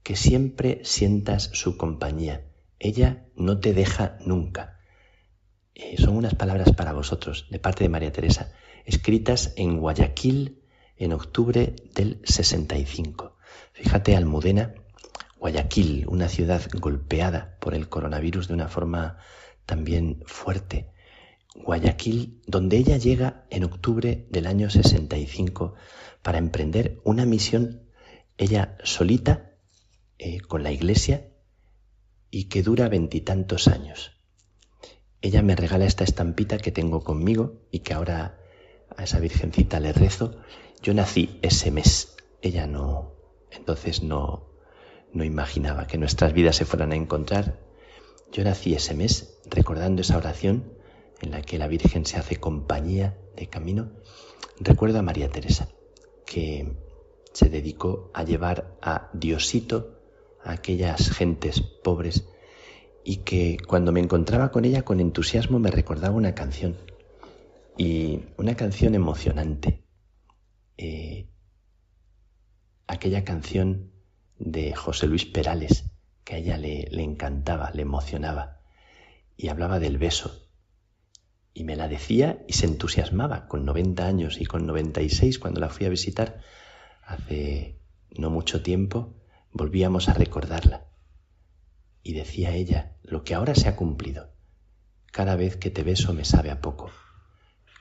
que siempre sientas su compañía. Ella no te deja nunca. Eh, son unas palabras para vosotros de parte de María Teresa, escritas en Guayaquil en octubre del 65. Fíjate, Almudena, Guayaquil, una ciudad golpeada por el coronavirus de una forma también fuerte. Guayaquil, donde ella llega en octubre del año 65 para emprender una misión, ella solita, eh, con la iglesia, y que dura veintitantos años ella me regala esta estampita que tengo conmigo y que ahora a esa virgencita le rezo. Yo nací ese mes, ella no, entonces no, no imaginaba que nuestras vidas se fueran a encontrar. Yo nací ese mes recordando esa oración en la que la Virgen se hace compañía de camino. Recuerdo a María Teresa, que se dedicó a llevar a Diosito a aquellas gentes pobres y que cuando me encontraba con ella con entusiasmo me recordaba una canción y una canción emocionante. Eh, aquella canción de José Luis Perales que a ella le, le encantaba, le emocionaba y hablaba del beso. Y me la decía y se entusiasmaba con 90 años y con 96 cuando la fui a visitar hace no mucho tiempo, volvíamos a recordarla. Y decía ella, lo que ahora se ha cumplido. Cada vez que te beso me sabe a poco.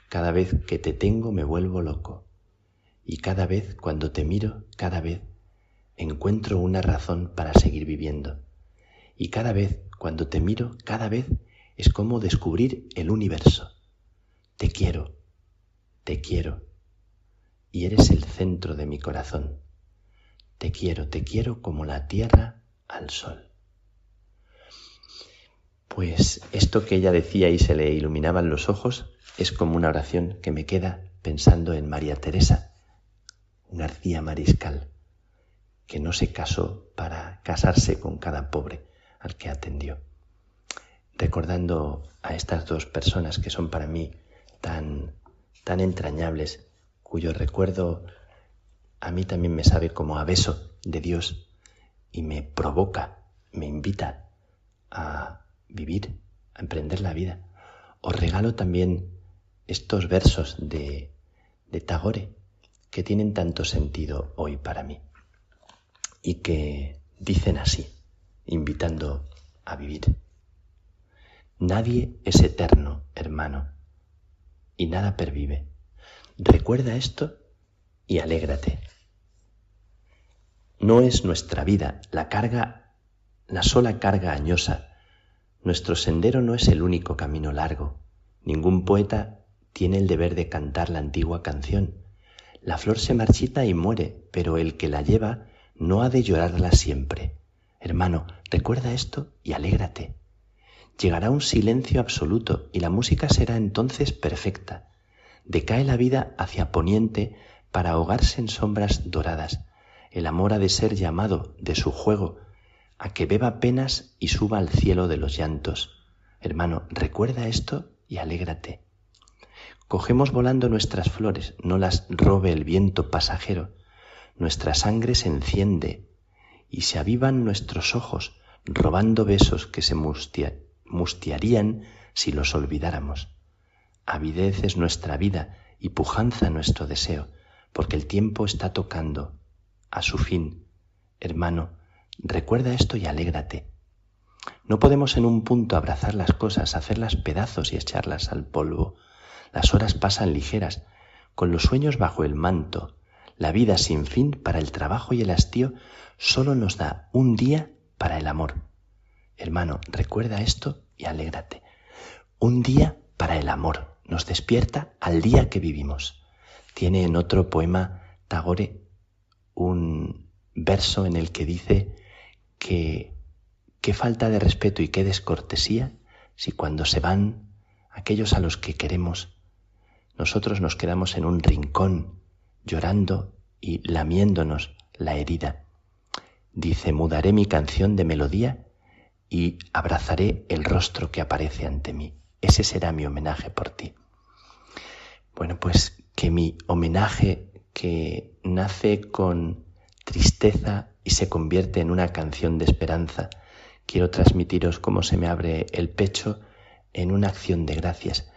Cada vez que te tengo me vuelvo loco. Y cada vez cuando te miro, cada vez encuentro una razón para seguir viviendo. Y cada vez cuando te miro, cada vez es como descubrir el universo. Te quiero, te quiero. Y eres el centro de mi corazón. Te quiero, te quiero como la tierra al sol. Pues esto que ella decía y se le iluminaban los ojos es como una oración que me queda pensando en María Teresa García Mariscal, que no se casó para casarse con cada pobre al que atendió. Recordando a estas dos personas que son para mí tan, tan entrañables, cuyo recuerdo a mí también me sabe como a beso de Dios y me provoca, me invita a vivir, a emprender la vida. Os regalo también estos versos de, de Tagore que tienen tanto sentido hoy para mí y que dicen así, invitando a vivir. Nadie es eterno, hermano, y nada pervive. Recuerda esto y alégrate. No es nuestra vida la carga, la sola carga añosa nuestro sendero no es el único camino largo. Ningún poeta tiene el deber de cantar la antigua canción. La flor se marchita y muere, pero el que la lleva no ha de llorarla siempre. Hermano, recuerda esto y alégrate. Llegará un silencio absoluto y la música será entonces perfecta. Decae la vida hacia poniente para ahogarse en sombras doradas. El amor ha de ser llamado de su juego a que beba penas y suba al cielo de los llantos. Hermano, recuerda esto y alégrate. Cogemos volando nuestras flores, no las robe el viento pasajero. Nuestra sangre se enciende y se avivan nuestros ojos, robando besos que se mustiarían si los olvidáramos. Avidez es nuestra vida y pujanza nuestro deseo, porque el tiempo está tocando a su fin. Hermano, recuerda esto y alégrate. No podemos en un punto abrazar las cosas, hacerlas pedazos y echarlas al polvo. Las horas pasan ligeras, con los sueños bajo el manto. La vida sin fin para el trabajo y el hastío solo nos da un día para el amor. Hermano, recuerda esto y alégrate. Un día para el amor nos despierta al día que vivimos. Tiene en otro poema Tagore un verso en el que dice que qué falta de respeto y qué descortesía si cuando se van aquellos a los que queremos, nosotros nos quedamos en un rincón llorando y lamiéndonos la herida. Dice, mudaré mi canción de melodía y abrazaré el rostro que aparece ante mí. Ese será mi homenaje por ti. Bueno, pues que mi homenaje que nace con tristeza y se convierte en una canción de esperanza, quiero transmitiros cómo se me abre el pecho en una acción de gracias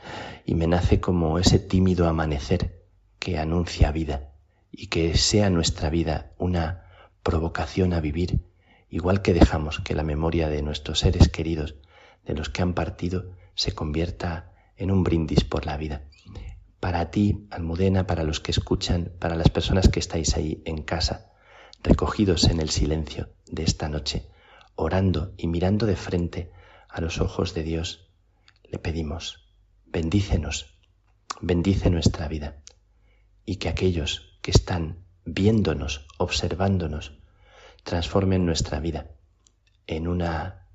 y me nace como ese tímido amanecer que anuncia vida y que sea nuestra vida una provocación a vivir, igual que dejamos que la memoria de nuestros seres queridos, de los que han partido, se convierta en un brindis por la vida. Para ti, Almudena, para los que escuchan, para las personas que estáis ahí en casa, recogidos en el silencio de esta noche, orando y mirando de frente a los ojos de Dios, le pedimos, bendícenos, bendice nuestra vida y que aquellos que están viéndonos, observándonos, transformen nuestra vida en una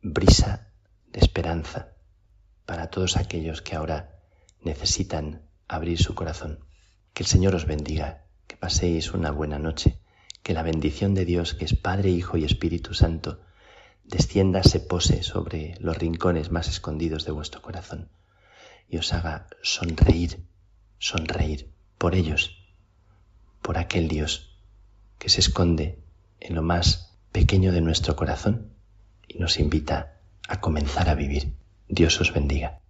brisa de esperanza para todos aquellos que ahora necesitan abrir su corazón. Que el Señor os bendiga, que paséis una buena noche, que la bendición de Dios, que es Padre, Hijo y Espíritu Santo, descienda, se pose sobre los rincones más escondidos de vuestro corazón y os haga sonreír, sonreír por ellos, por aquel Dios que se esconde en lo más pequeño de nuestro corazón y nos invita a comenzar a vivir. Dios os bendiga.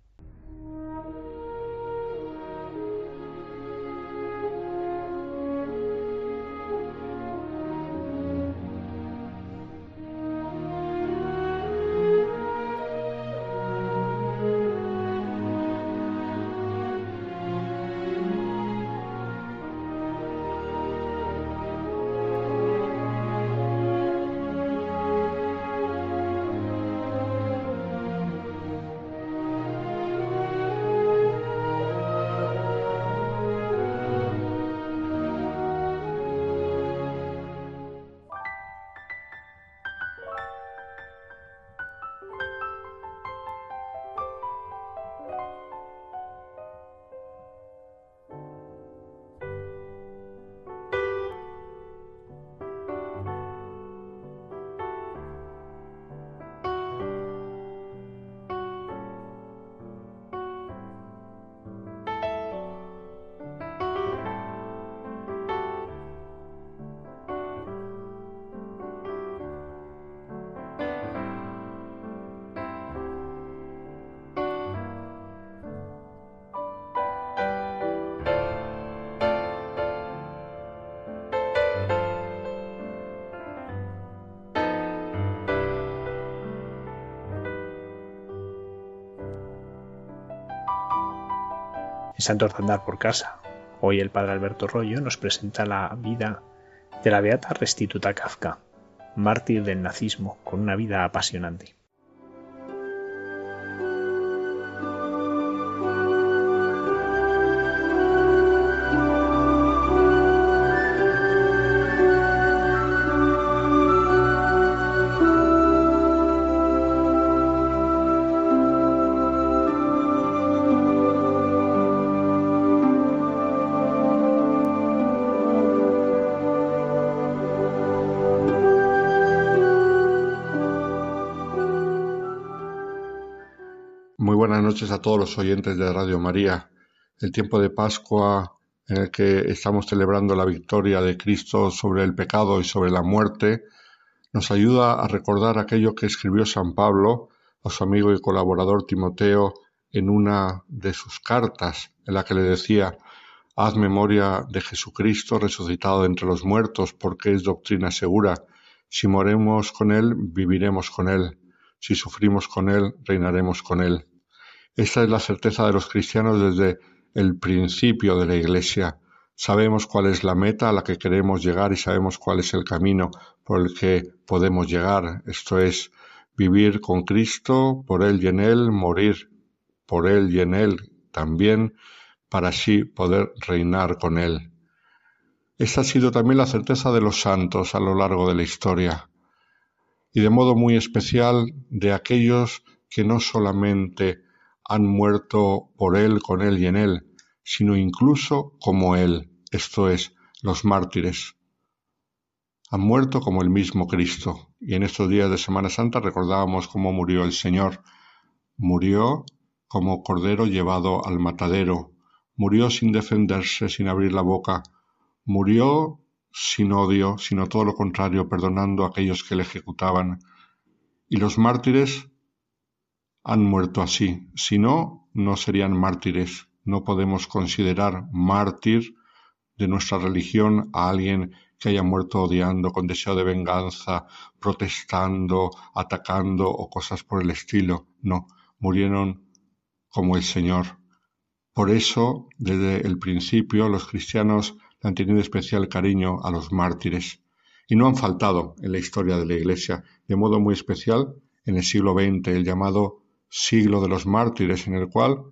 Santo Andar por casa. Hoy el padre Alberto Rollo nos presenta la vida de la beata Restituta Kafka, mártir del nazismo, con una vida apasionante. Noches a todos los oyentes de Radio María. El tiempo de Pascua en el que estamos celebrando la victoria de Cristo sobre el pecado y sobre la muerte, nos ayuda a recordar aquello que escribió San Pablo a su amigo y colaborador Timoteo en una de sus cartas, en la que le decía, Haz memoria de Jesucristo resucitado entre los muertos, porque es doctrina segura. Si moremos con Él, viviremos con Él. Si sufrimos con Él, reinaremos con Él. Esta es la certeza de los cristianos desde el principio de la Iglesia. Sabemos cuál es la meta a la que queremos llegar y sabemos cuál es el camino por el que podemos llegar. Esto es vivir con Cristo, por Él y en Él, morir por Él y en Él también, para así poder reinar con Él. Esta ha sido también la certeza de los santos a lo largo de la historia, y de modo muy especial de aquellos que no solamente han muerto por Él, con Él y en Él, sino incluso como Él, esto es, los mártires. Han muerto como el mismo Cristo, y en estos días de Semana Santa recordábamos cómo murió el Señor. Murió como cordero llevado al matadero, murió sin defenderse, sin abrir la boca, murió sin odio, sino todo lo contrario, perdonando a aquellos que le ejecutaban. Y los mártires han muerto así, si no, no serían mártires. No podemos considerar mártir de nuestra religión a alguien que haya muerto odiando, con deseo de venganza, protestando, atacando o cosas por el estilo. No, murieron como el Señor. Por eso, desde el principio, los cristianos han tenido especial cariño a los mártires y no han faltado en la historia de la Iglesia, de modo muy especial en el siglo XX, el llamado siglo de los mártires, en el cual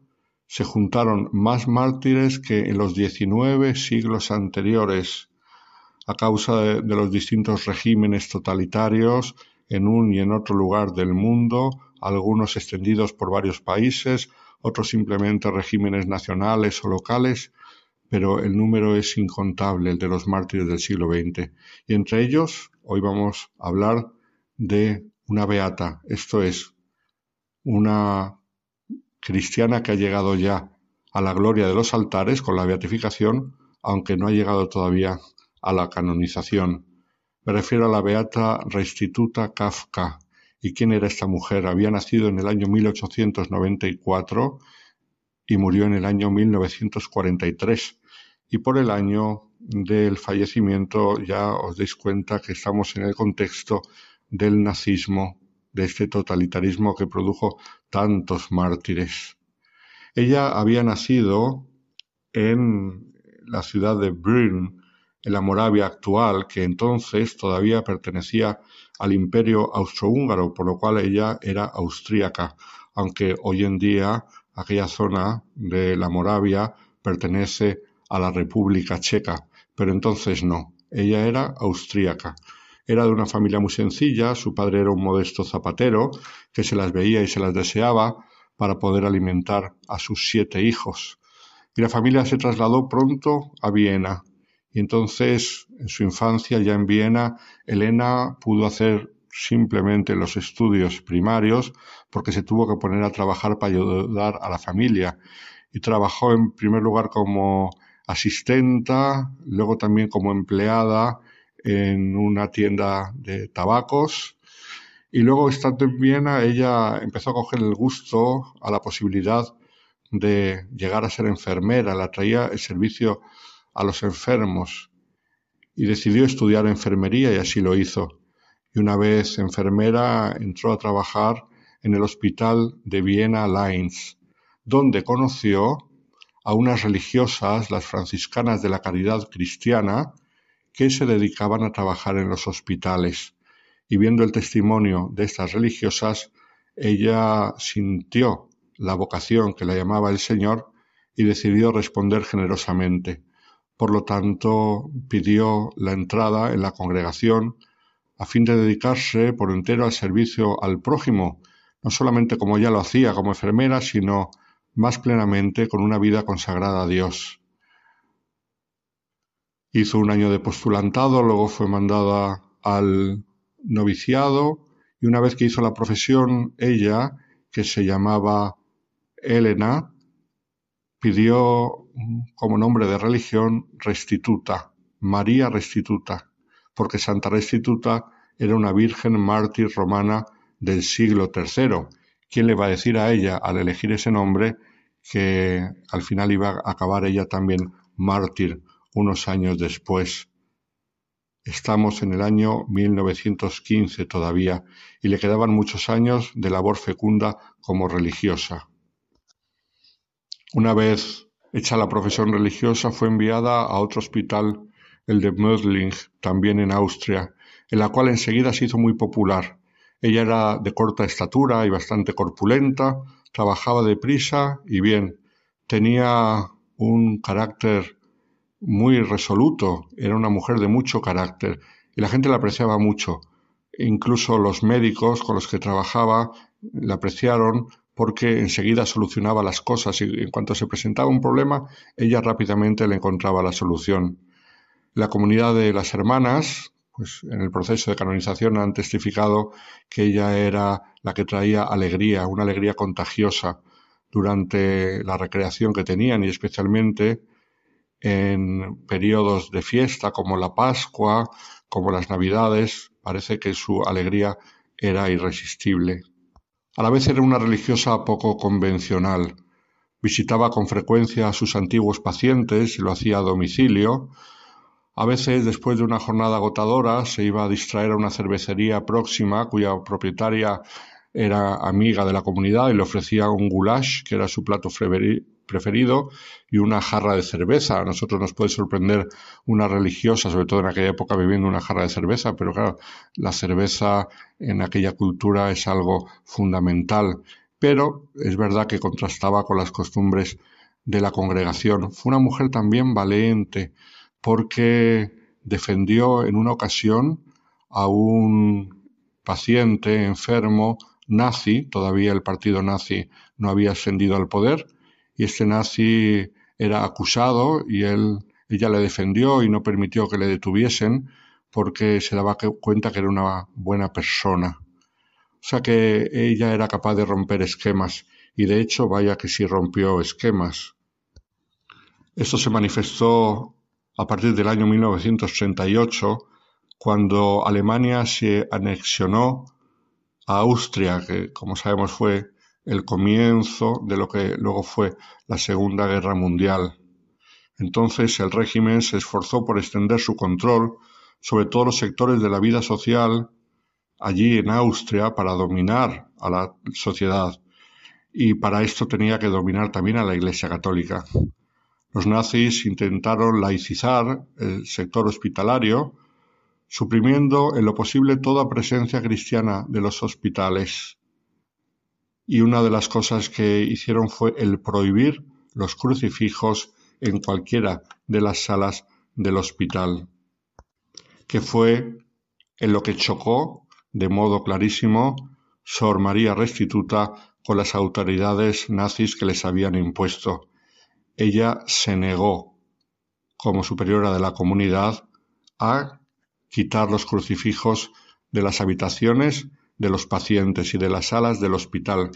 se juntaron más mártires que en los diecinueve siglos anteriores, a causa de, los distintos regímenes totalitarios en un y en otro lugar del mundo, algunos extendidos por varios países, otros simplemente regímenes nacionales o locales, pero el número es incontable, de los mártires del siglo XX. Y entre ellos, hoy vamos a hablar de una beata, esto es, una cristiana que ha llegado ya a la gloria de los altares con la beatificación, aunque no ha llegado todavía a la canonización. Me refiero a la beata Restituta Kafka, ¿Y quién era esta mujer? Había nacido en el año 1894 y murió en el año 1943. Y por el año del fallecimiento ya os dais cuenta que estamos en el contexto del nazismo, de este totalitarismo que produjo tantos mártires. Ella había nacido en la ciudad de Brünn, en la Moravia actual, que entonces todavía pertenecía al imperio austrohúngaro, por lo cual ella era austríaca, aunque hoy en día aquella zona de la Moravia pertenece a la República Checa, pero entonces no, ella era austríaca. Era de una familia muy sencilla, su padre era un modesto zapatero que se las veía y se las deseaba para poder alimentar a sus siete hijos. Y la familia se trasladó pronto a Viena, y entonces, en su infancia, ya en Viena, Elena pudo hacer simplemente los estudios primarios porque se tuvo que poner a trabajar para ayudar a la familia. Y trabajó en primer lugar como asistenta, luego también como empleada en una tienda de tabacos. Y luego, estando en Viena, ella empezó a coger el gusto a la posibilidad de llegar a ser enfermera. La traía el servicio a los enfermos y decidió estudiar enfermería y así lo hizo. Y una vez enfermera entró a trabajar en el hospital de Viena Lines, donde conoció a unas religiosas, las franciscanas de la caridad cristiana, que se dedicaban a trabajar en los hospitales. Y viendo el testimonio de estas religiosas, ella sintió la vocación que la llamaba el Señor y decidió responder generosamente. Por lo tanto, pidió la entrada en la congregación a fin de dedicarse por entero al servicio al prójimo, no solamente como ya lo hacía como enfermera, sino más plenamente con una vida consagrada a Dios. Hizo un año de postulantado, luego fue mandada al noviciado y una vez que hizo la profesión, ella, que se llamaba Elena pidió como nombre de religión Restituta, María Restituta, porque Santa Restituta era una virgen mártir romana del siglo III. ¿Quién le va a decir a ella al elegir ese nombre que al final iba a acabar ella también mártir unos años después? Estamos en el año 1915 todavía y le quedaban muchos años de labor fecunda como religiosa. Una vez hecha la profesión religiosa fue enviada a otro hospital, el de Mödling, también en Austria, en la cual enseguida se hizo muy popular. Ella era de corta estatura y bastante corpulenta, trabajaba deprisa y bien. Tenía un carácter muy resoluto, era una mujer de mucho carácter y la gente la apreciaba mucho. Incluso los médicos con los que trabajaba la apreciaron porque enseguida solucionaba las cosas y en cuanto se presentaba un problema, ella rápidamente le encontraba la solución. La comunidad de las hermanas, pues en el proceso de canonización han testificado que ella era la que traía alegría, una alegría contagiosa durante la recreación que tenían y especialmente en periodos de fiesta como la Pascua, como las Navidades, parece que su alegría era irresistible. A la vez era una religiosa poco convencional. Visitaba con frecuencia a sus antiguos pacientes y lo hacía a domicilio. A veces, después de una jornada agotadora, se iba a distraer a una cervecería próxima cuya propietaria era amiga de la comunidad y le ofrecía un goulash, que era su plato preferido y una jarra de cerveza. A nosotros nos puede sorprender una religiosa, sobre todo en aquella época, bebiendo una jarra de cerveza, pero claro, la cerveza en aquella cultura es algo fundamental. Pero es verdad que contrastaba con las costumbres de la congregación. Fue una mujer también valiente porque defendió en una ocasión a un paciente enfermo nazi, todavía el partido nazi no había ascendido al poder, y este nazi era acusado y él, ella le defendió y no permitió que le detuviesen porque se daba cuenta que era una buena persona. O sea que ella era capaz de romper esquemas y de hecho vaya que sí rompió esquemas. Esto se manifestó a partir del año 1938 cuando Alemania se anexionó a Austria, que como sabemos fue el comienzo de lo que luego fue la Segunda Guerra Mundial. Entonces el régimen se esforzó por extender su control sobre todos los sectores de la vida social allí en Austria para dominar a la sociedad y para esto tenía que dominar también a la Iglesia Católica. Los nazis intentaron laicizar el sector hospitalario, suprimiendo en lo posible toda presencia cristiana de los hospitales y una de las cosas que hicieron fue el prohibir los crucifijos en cualquiera de las salas del hospital, que fue en lo que chocó de modo clarísimo Sor María Restituta con las autoridades nazis que les habían impuesto. Ella se negó, como superiora de la comunidad, a quitar los crucifijos de las habitaciones de los pacientes y de las salas del hospital.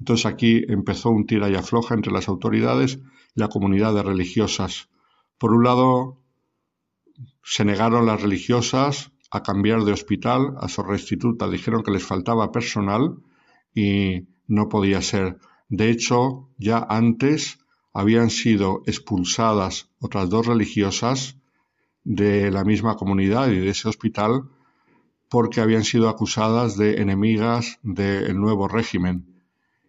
Entonces aquí empezó un tira y afloja entre las autoridades y la comunidad de religiosas. Por un lado, se negaron las religiosas a cambiar de hospital a su restituta. Dijeron que les faltaba personal y no podía ser. De hecho, ya antes habían sido expulsadas otras dos religiosas de la misma comunidad y de ese hospital porque habían sido acusadas de enemigas del nuevo régimen.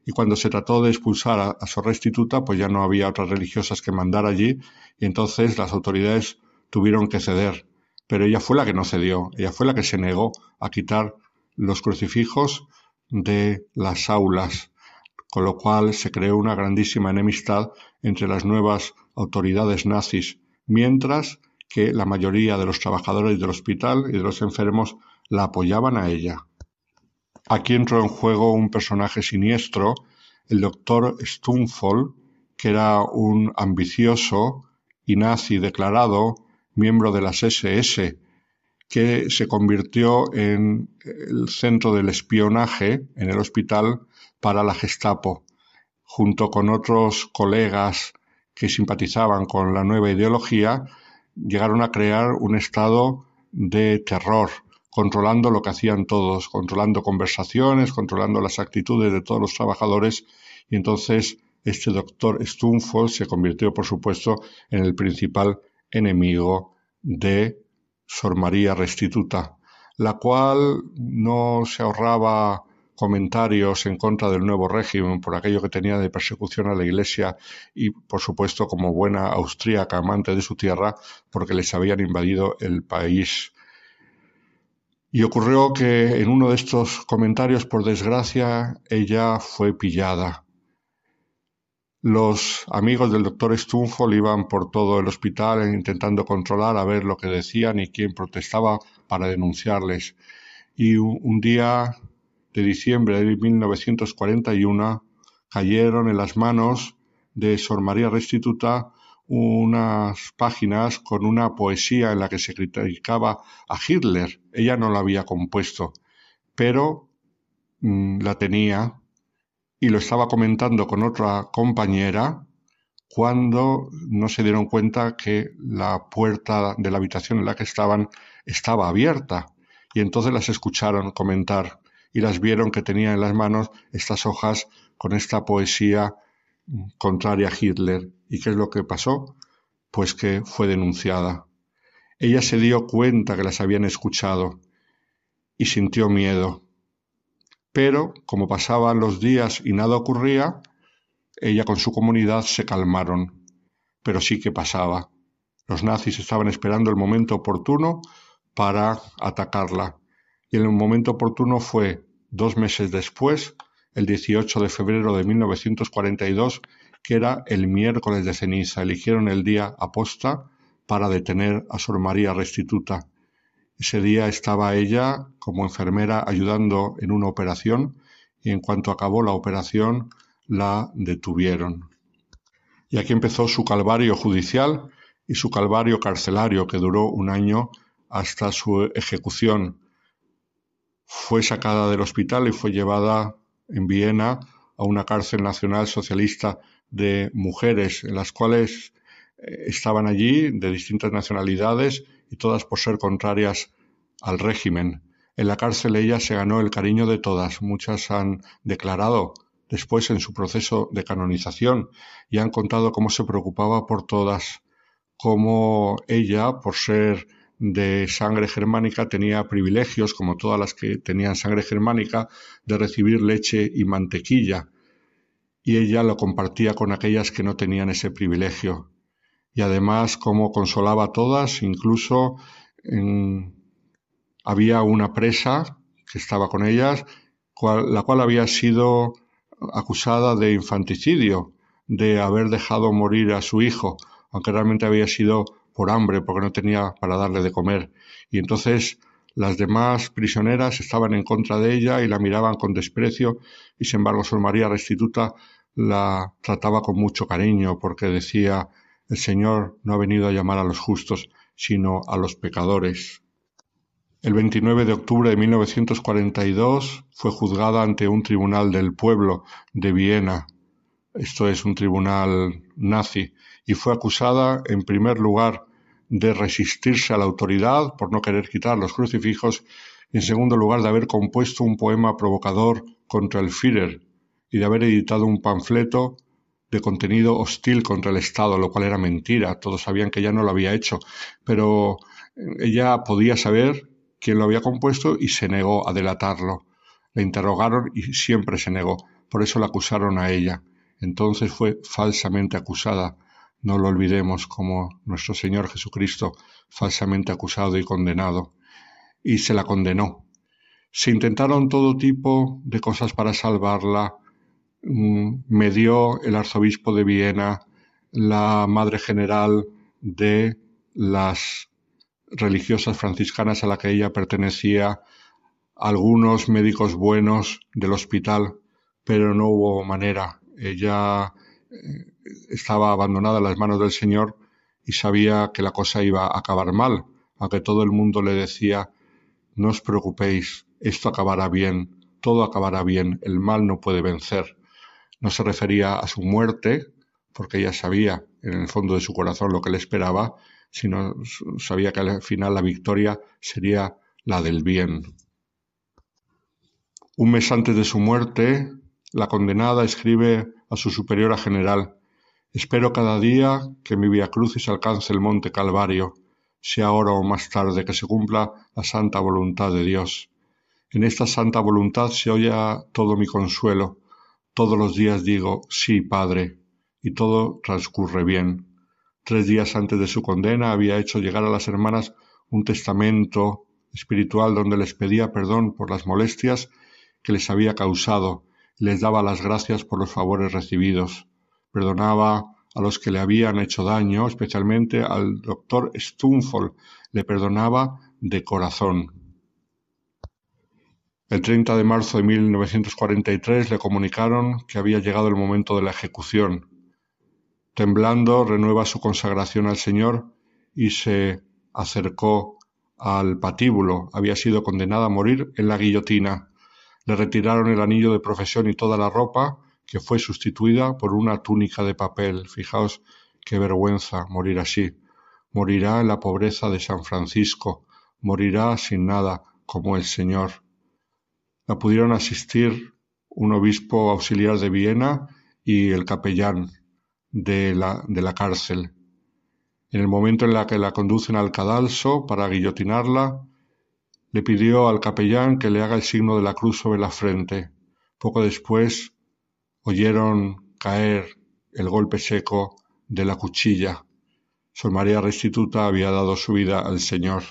Y cuando se trató de expulsar a, su restituta, pues ya no había otras religiosas que mandar allí, y entonces las autoridades tuvieron que ceder. Pero ella fue la que no cedió, ella fue la que se negó a quitar los crucifijos de las aulas, con lo cual se creó una grandísima enemistad entre las nuevas autoridades nazis, mientras que la mayoría de los trabajadores del hospital y de los enfermos la apoyaban a ella. Aquí entró en juego un personaje siniestro, el doctor Stumfold, que era un ambicioso y nazi declarado, miembro de las SS, que se convirtió en el centro del espionaje en el hospital para la Gestapo. junto con otros colegas que simpatizaban con la nueva ideología, llegaron a crear un estado de terror, controlando lo que hacían todos, controlando conversaciones, controlando las actitudes de todos los trabajadores, y entonces este doctor Stumfold se convirtió, por supuesto, en el principal enemigo de Sor María Restituta, la cual no se ahorraba comentarios en contra del nuevo régimen por aquello que tenía de persecución a la Iglesia y, por supuesto, como buena austríaca amante de su tierra, porque les habían invadido el país. Y ocurrió que en uno de estos comentarios, por desgracia, ella fue pillada. Los amigos del doctor Stunfol iban por todo el hospital intentando controlar a ver lo que decían y quién protestaba para denunciarles. Y un día de diciembre de 1941 cayeron en las manos de Sor María Restituta unas páginas con una poesía en la que se criticaba a Hitler. Ella no la había compuesto, pero mm, la tenía y lo estaba comentando con otra compañera cuando no se dieron cuenta que la puerta de la habitación en la que estaban estaba abierta y entonces las escucharon comentar y las vieron que tenía en las manos estas hojas con esta poesía contraria a Hitler. ¿Y qué es lo que pasó? Pues que fue denunciada. Ella se dio cuenta que las habían escuchado y sintió miedo. Pero, como pasaban los días y nada ocurría, ella con su comunidad se calmaron. Pero sí que pasaba. Los nazis estaban esperando el momento oportuno para atacarla y el momento oportuno fue dos meses después, el 18 de febrero de 1942, que era el miércoles de ceniza. Eligieron el día aposta para detener a Sor María Restituta. Ese día estaba ella como enfermera ayudando en una operación y en cuanto acabó la operación la detuvieron. Y aquí empezó su calvario judicial y su calvario carcelario que duró un año hasta su ejecución fue sacada del hospital y fue llevada en Viena a una cárcel nacional socialista de mujeres, en las cuales eh, estaban allí de distintas nacionalidades y todas por ser contrarias al régimen. En la cárcel ella se ganó el cariño de todas. Muchas han declarado después en su proceso de canonización y han contado cómo se preocupaba por todas, cómo ella, por ser de sangre germánica tenía privilegios, como todas las que tenían sangre germánica, de recibir leche y mantequilla, y ella lo compartía con aquellas que no tenían ese privilegio. Y además, como consolaba a todas, incluso había una presa que estaba con ellas, la cual había sido acusada de infanticidio, de haber dejado morir a su hijo, aunque realmente había sido por hambre, porque no tenía para darle de comer. Y entonces las demás prisioneras estaban en contra de ella y la miraban con desprecio, y sin embargo Sor María Restituta la trataba con mucho cariño, porque decía, el Señor no ha venido a llamar a los justos, sino a los pecadores. El 29 de octubre de 1942 fue juzgada ante un tribunal del pueblo de Viena. Esto es un tribunal nazi y fue acusada, en primer lugar, de resistirse a la autoridad por no querer quitar los crucifijos y, en segundo lugar, de haber compuesto un poema provocador contra el Führer y de haber editado un panfleto de contenido hostil contra el Estado, lo cual era mentira. Todos sabían que ella no lo había hecho, pero ella podía saber quién lo había compuesto y se negó a delatarlo. Le interrogaron y siempre se negó. Por eso la acusaron a ella. Entonces fue falsamente acusada no lo olvidemos como nuestro Señor Jesucristo falsamente acusado y condenado, y se la condenó. Se intentaron todo tipo de cosas para salvarla. Mm, me dio el arzobispo de Viena, la madre general de las religiosas franciscanas a la que ella pertenecía, algunos médicos buenos del hospital, pero no hubo manera. Ella eh, estaba abandonada en las manos del Señor y sabía que la cosa iba a acabar mal, aunque todo el mundo le decía, no os preocupéis, esto acabará bien, todo acabará bien, el mal no puede vencer. No se refería a su muerte, porque ella sabía en el fondo de su corazón lo que le esperaba, sino sabía que al final la victoria sería la del bien. Un mes antes de su muerte, la condenada escribe a su superiora general Espero cada día que mi via crucis alcance el monte Calvario, sea ahora o más tarde, que se cumpla la santa voluntad de Dios. En esta santa voluntad se oye todo mi consuelo. Todos los días digo, sí, Padre, y todo transcurre bien. Tres días antes de su condena había hecho llegar a las hermanas un testamento espiritual donde les pedía perdón por las molestias que les había causado y les daba las gracias por los favores recibidos perdonaba a los que le habían hecho daño, especialmente al doctor Stunfol, le perdonaba de corazón. El 30 de marzo de 1943 le comunicaron que había llegado el momento de la ejecución. Temblando, renueva su consagración al Señor y se acercó al patíbulo. Había sido condenada a morir en la guillotina. Le retiraron el anillo de profesión y toda la ropa que fue sustituida por una túnica de papel. Fijaos qué vergüenza morir así. Morirá en la pobreza de San Francisco, morirá sin nada, como el Señor. La pudieron asistir un obispo auxiliar de Viena y el capellán de la, de la cárcel. En el momento en el que la conducen al cadalso para guillotinarla, le pidió al capellán que le haga el signo de la cruz sobre la frente. Poco después oyeron caer el golpe seco de la cuchilla. Sor María Restituta había dado su vida al Señor.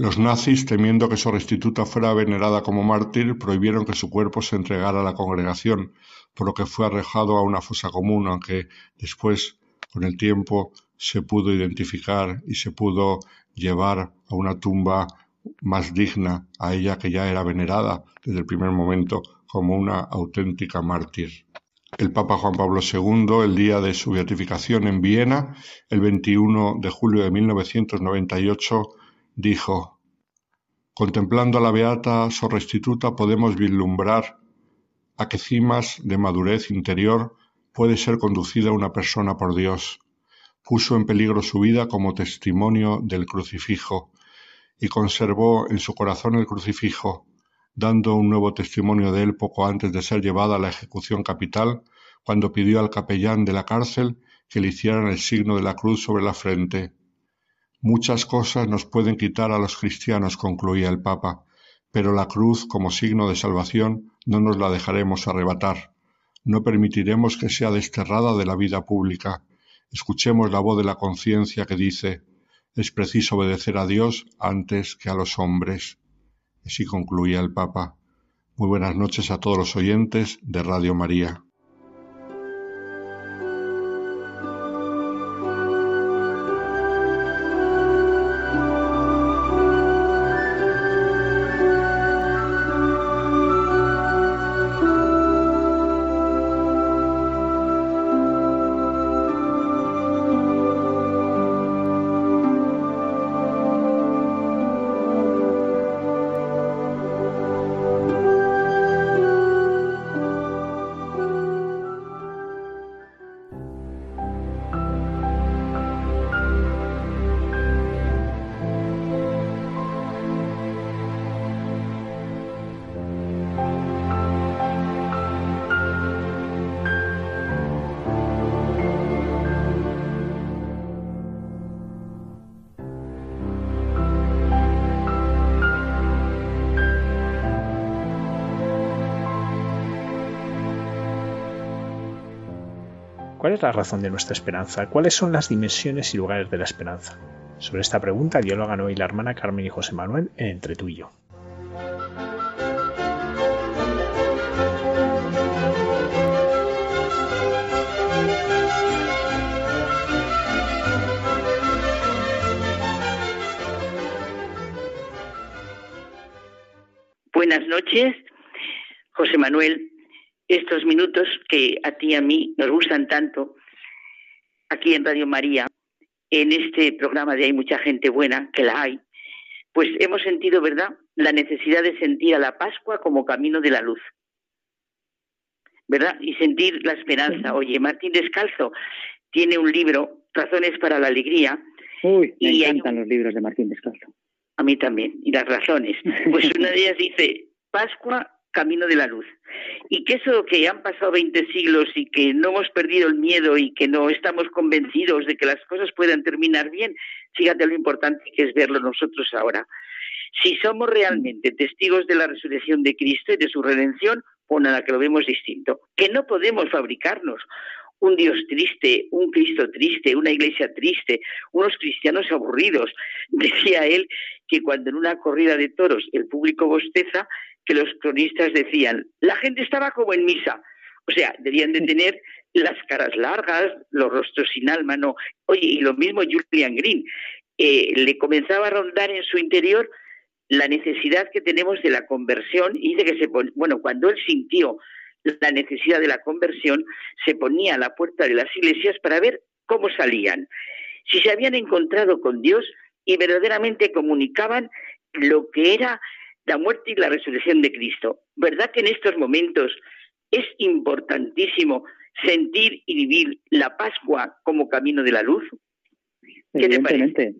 Los nazis, temiendo que Sor Restituta fuera venerada como mártir, prohibieron que su cuerpo se entregara a la congregación, por lo que fue arrojado a una fosa común, aunque después, con el tiempo, se pudo identificar y se pudo llevar a una tumba más digna a ella que ya era venerada desde el primer momento como una auténtica mártir. El Papa Juan Pablo II, el día de su beatificación en Viena, el 21 de julio de 1998, dijo, Contemplando a la beata Sor Restituta podemos vislumbrar a qué cimas de madurez interior puede ser conducida una persona por Dios. Puso en peligro su vida como testimonio del crucifijo y conservó en su corazón el crucifijo, dando un nuevo testimonio de él poco antes de ser llevada a la ejecución capital, cuando pidió al capellán de la cárcel que le hicieran el signo de la cruz sobre la frente. Muchas cosas nos pueden quitar a los cristianos, concluía el Papa, pero la cruz como signo de salvación no nos la dejaremos arrebatar. No permitiremos que sea desterrada de la vida pública. Escuchemos la voz de la conciencia que dice es preciso obedecer a Dios antes que a los hombres. Así concluía el Papa. Muy buenas noches a todos los oyentes de Radio María. La razón de nuestra esperanza? ¿Cuáles son las dimensiones y lugares de la esperanza? Sobre esta pregunta dialogan hoy la hermana Carmen y José Manuel en Entre tú y yo. Y a mí nos gustan tanto aquí en Radio María, en este programa de Hay mucha gente buena, que la hay, pues hemos sentido, ¿verdad?, la necesidad de sentir a la Pascua como camino de la luz. ¿verdad? Y sentir la esperanza. Oye, Martín Descalzo tiene un libro, Razones para la Alegría. Uy, me encantan los libros de Martín Descalzo. A mí también, y las razones. Pues una de ellas dice, Pascua, camino de la luz. Y que eso que han pasado 20 siglos y que no hemos perdido el miedo y que no estamos convencidos de que las cosas puedan terminar bien, fíjate lo importante que es verlo nosotros ahora. Si somos realmente testigos de la resurrección de Cristo y de su redención, o nada que lo vemos distinto, que no podemos fabricarnos un Dios triste, un Cristo triste, una iglesia triste, unos cristianos aburridos. Decía él que cuando en una corrida de toros el público bosteza, que los cronistas decían, la gente estaba como en misa. O sea, debían de tener las caras largas, los rostros sin alma, no. Oye, y lo mismo Julian Green. Eh, le comenzaba a rondar en su interior la necesidad que tenemos de la conversión y de que se bueno, cuando él sintió la necesidad de la conversión, se ponía a la puerta de las iglesias para ver cómo salían, si se habían encontrado con Dios y verdaderamente comunicaban lo que era la muerte y la resurrección de Cristo. ¿Verdad que en estos momentos es importantísimo sentir y vivir la Pascua como camino de la luz? ¿Qué te parece?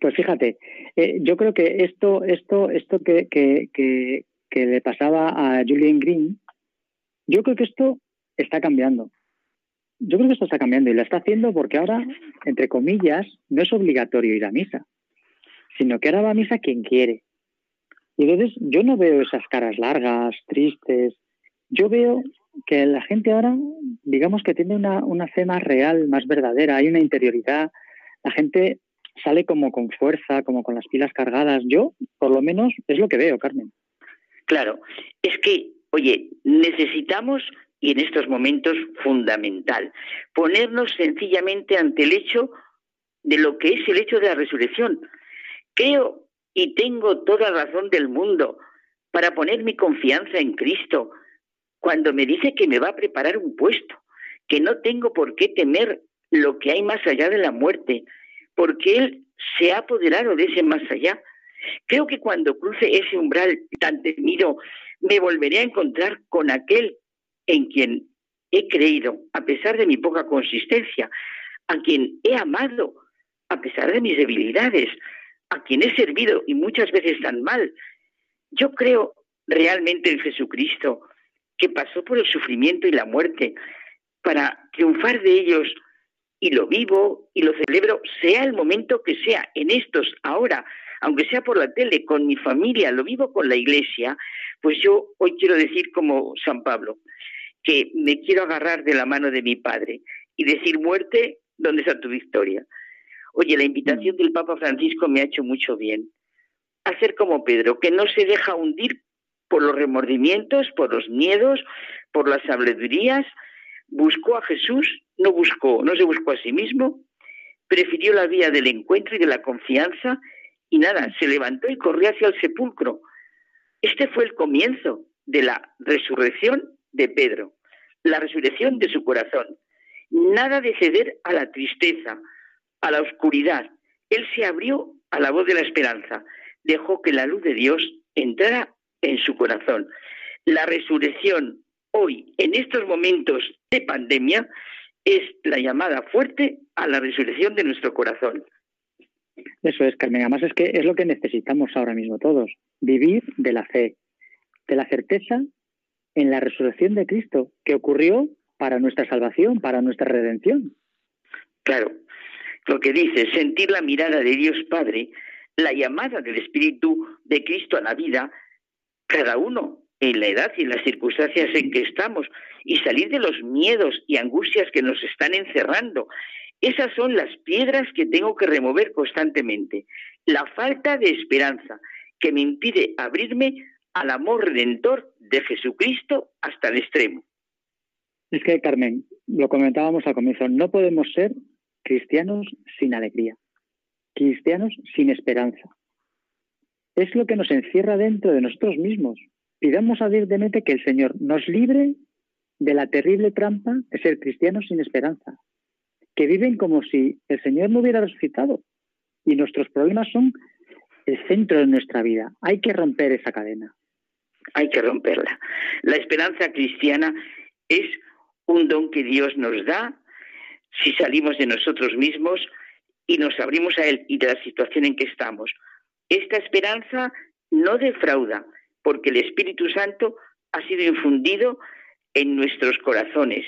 Pues fíjate, eh, yo creo que esto, esto, esto que, que, le pasaba a Julian Green, yo creo que esto está cambiando. Yo creo que esto está cambiando y lo está haciendo porque ahora, entre comillas, no es obligatorio ir a misa, sino que ahora va a misa quien quiere. Y entonces yo no veo esas caras largas, tristes. Yo veo que la gente ahora, digamos que tiene una, una fe más real, más verdadera, hay una interioridad. La gente sale como con fuerza, como con las pilas cargadas. Yo, por lo menos, es lo que veo, Carmen. Claro, es que, oye, necesitamos, y en estos momentos fundamental, ponernos sencillamente ante el hecho de lo que es el hecho de la resurrección. Creo y tengo toda razón del mundo para poner mi confianza en Cristo cuando me dice que me va a preparar un puesto, que no tengo por qué temer lo que hay más allá de la muerte, porque Él se ha apoderado de ese más allá. Creo que cuando cruce ese umbral tan temido, me volveré a encontrar con aquel en quien he creído, a pesar de mi poca consistencia, a quien he amado, a pesar de mis debilidades, a quien he servido y muchas veces tan mal. Yo creo realmente en Jesucristo, que pasó por el sufrimiento y la muerte, para triunfar de ellos y lo vivo y lo celebro, sea el momento que sea, en estos, ahora, aunque sea por la tele, con mi familia, lo vivo con la iglesia, pues yo hoy quiero decir como San Pablo, que me quiero agarrar de la mano de mi Padre y decir muerte, ¿dónde está tu victoria? Oye, la invitación del Papa Francisco me ha hecho mucho bien. Hacer como Pedro, que no se deja hundir por los remordimientos, por los miedos, por las habladurías, buscó a Jesús no buscó, no se buscó a sí mismo, prefirió la vía del encuentro y de la confianza y nada, se levantó y corrió hacia el sepulcro. Este fue el comienzo de la resurrección de Pedro, la resurrección de su corazón. Nada de ceder a la tristeza, a la oscuridad. Él se abrió a la voz de la esperanza, dejó que la luz de Dios entrara en su corazón. La resurrección hoy, en estos momentos de pandemia, es la llamada fuerte a la resurrección de nuestro corazón. Eso es, Carmen. Además es que es lo que necesitamos ahora mismo todos, vivir de la fe, de la certeza en la resurrección de Cristo, que ocurrió para nuestra salvación, para nuestra redención. Claro, lo que dice, sentir la mirada de Dios Padre, la llamada del Espíritu de Cristo a la vida, cada uno en la edad y en las circunstancias en que estamos y salir de los miedos y angustias que nos están encerrando. Esas son las piedras que tengo que remover constantemente. La falta de esperanza que me impide abrirme al amor redentor de Jesucristo hasta el extremo. Es que, Carmen, lo comentábamos al comienzo, no podemos ser cristianos sin alegría, cristianos sin esperanza. Es lo que nos encierra dentro de nosotros mismos, Pidamos ardientemente que el Señor nos libre de la terrible trampa de ser cristianos sin esperanza, que viven como si el Señor no hubiera resucitado y nuestros problemas son el centro de nuestra vida. Hay que romper esa cadena. Hay que romperla. La esperanza cristiana Es un don que Dios nos da si salimos de nosotros mismos y nos abrimos a Él y de la situación en que estamos. Esta esperanza no defrauda, porque el Espíritu Santo ha sido infundido en nuestros corazones.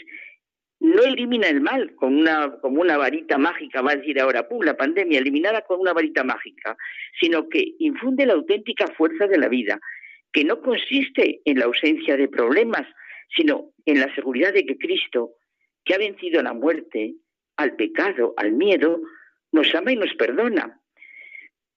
No elimina el mal con una, como una varita mágica, va a decir ahora, ¡pum!, la pandemia, eliminada con una varita mágica, sino que infunde la auténtica fuerza de la vida, que no consiste en la ausencia de problemas, sino en la seguridad de que Cristo, que ha vencido la muerte, al pecado, al miedo, nos ama y nos perdona.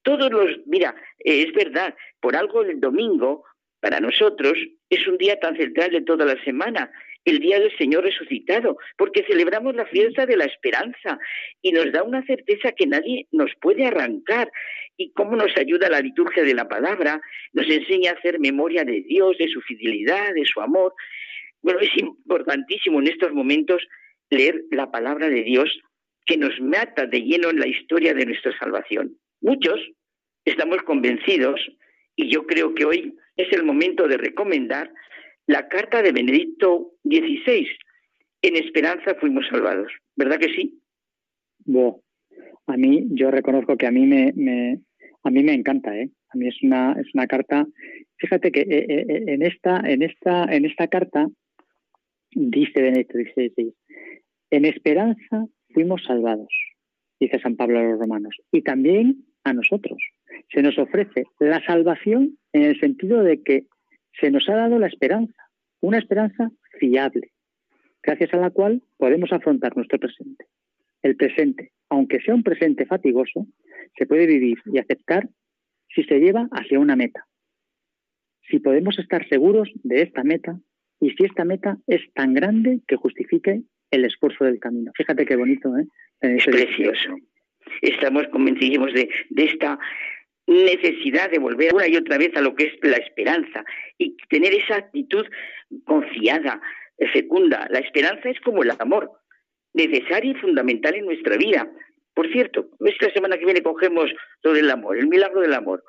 Todos los, mira, eh, es verdad, por algo el domingo para nosotros es un día tan central de toda la semana, el día del Señor resucitado, porque celebramos la fiesta de la esperanza y nos da una certeza que nadie nos puede arrancar. Y cómo nos ayuda la liturgia de la palabra, nos enseña a hacer memoria de Dios, de su fidelidad, de su amor. Bueno, es importantísimo en estos momentos leer la palabra de Dios que nos mata de lleno en la historia de nuestra salvación. Muchos estamos convencidos, y yo creo que hoy es el momento de recomendar la carta de Benedicto XVI. En esperanza fuimos salvados. ¿Verdad que sí? Bueno, a mí, yo reconozco que a mí me, a mí me encanta, ¿eh? A mí es una, es una carta. Fíjate que eh, eh, en esta, en esta, en esta carta dice Benedicto XVI, en esperanza fuimos salvados, dice San Pablo a los romanos, y también a nosotros. Se nos ofrece la salvación en el sentido de que se nos ha dado la esperanza, una esperanza fiable, gracias a la cual podemos afrontar nuestro presente. El presente, aunque sea un presente fatigoso, se puede vivir y aceptar si se lleva hacia una meta. Si podemos estar seguros de esta meta y si esta meta es tan grande que justifique el esfuerzo del camino. Fíjate qué bonito, ¿eh? Es precioso. Estamos convencidísimos de, de esta necesidad de volver una y otra vez a lo que es la esperanza y tener esa actitud confiada, fecunda. La esperanza es como el amor, necesario y fundamental en nuestra vida. Por cierto, esta semana que viene cogemos lo del amor, el milagro del amor.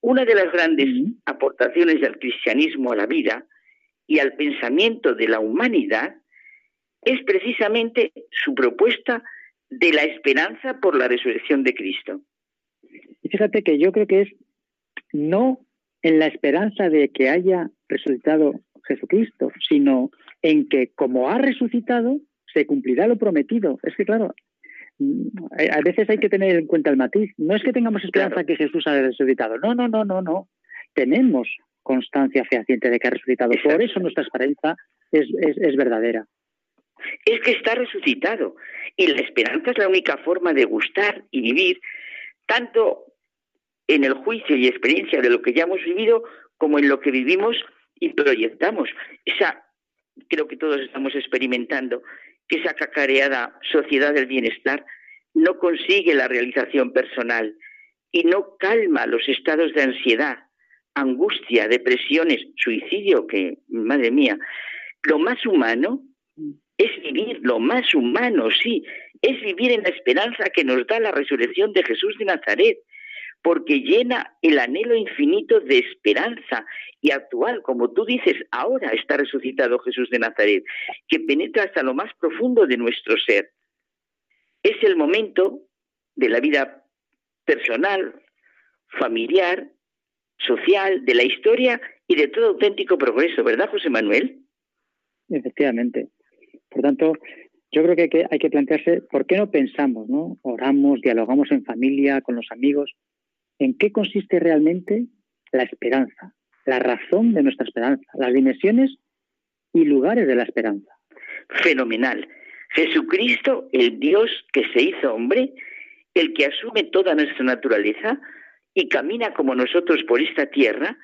Una de las grandes aportaciones del cristianismo a la vida y al pensamiento de la humanidad es precisamente su propuesta de la esperanza por la resurrección de Cristo. Y fíjate que yo creo que es no en la esperanza de que haya resucitado Jesucristo, sino en que como ha resucitado, se cumplirá lo prometido. Es que claro, a veces hay que tener en cuenta el matiz. No es que tengamos esperanza que Jesús haya resucitado. No, no, no, no, no. Tenemos constancia fehaciente de que ha resucitado. Por eso nuestra esperanza es, es verdadera. Es que está resucitado. Y la esperanza es la única forma de gustar y vivir tanto en el juicio y experiencia de lo que ya hemos vivido como en lo que vivimos y proyectamos. Esa, creo que todos estamos experimentando, que esa cacareada sociedad del bienestar no consigue la realización personal y no calma los estados de ansiedad, angustia, depresiones, suicidio, que, madre mía, lo más humano es vivir lo más humano, sí, es vivir en la esperanza que nos da la resurrección de Jesús de Nazaret, porque llena el anhelo infinito de esperanza y actual, como tú dices, ahora está resucitado Jesús de Nazaret, que penetra hasta lo más profundo de nuestro ser. Es el momento de la vida personal, familiar, social, de la historia y de todo auténtico progreso, ¿verdad, José Manuel? Efectivamente. Por tanto, yo creo que hay, que plantearse por qué no pensamos, ¿no? Oramos, dialogamos en familia, con los amigos. ¿En qué consiste realmente la esperanza? La razón de nuestra esperanza, las dimensiones y lugares de la esperanza. Fenomenal. Jesucristo, el Dios que se hizo hombre, el que asume toda nuestra naturaleza y camina como nosotros por esta tierra,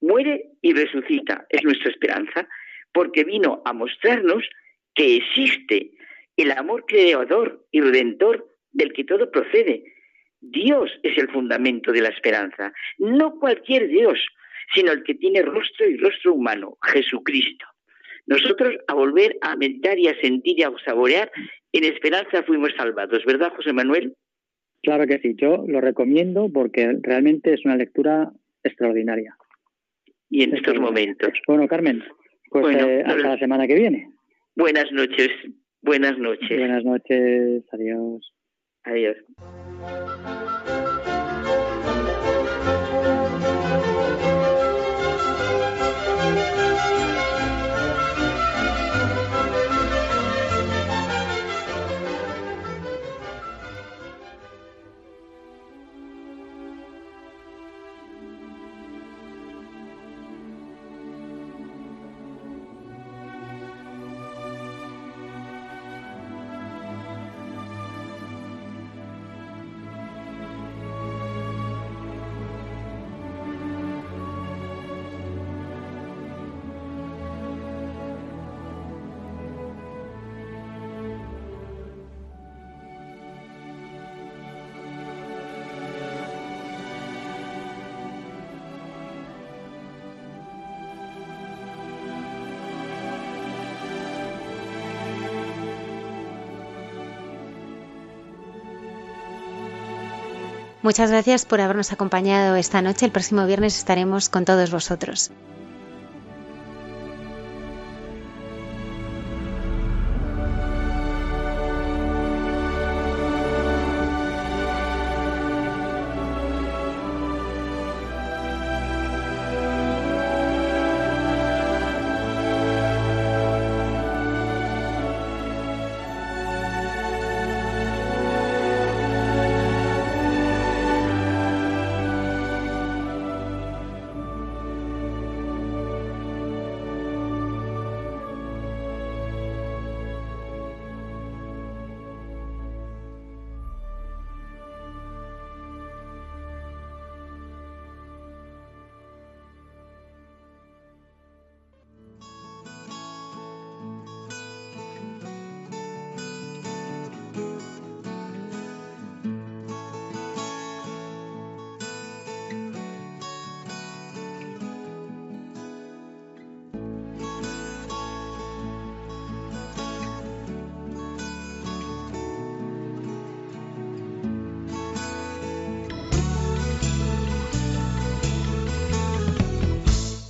muere y resucita. Es nuestra esperanza, porque vino a mostrarnos que existe el amor creador y redentor del que todo procede. Dios es el fundamento de la esperanza, no cualquier Dios, sino el que tiene rostro y rostro humano, Jesucristo. Nosotros a volver a meditar y a sentir y a saborear, en esperanza fuimos salvados, ¿verdad, José Manuel? Claro que sí, yo lo recomiendo porque realmente es una lectura extraordinaria. Y en estos momentos. Bueno, Carmen, pues eh, hasta la semana que viene. Buenas noches. Buenas noches. Buenas noches. Adiós. Adiós. Muchas gracias por habernos acompañado esta noche. El próximo viernes estaremos con todos vosotros.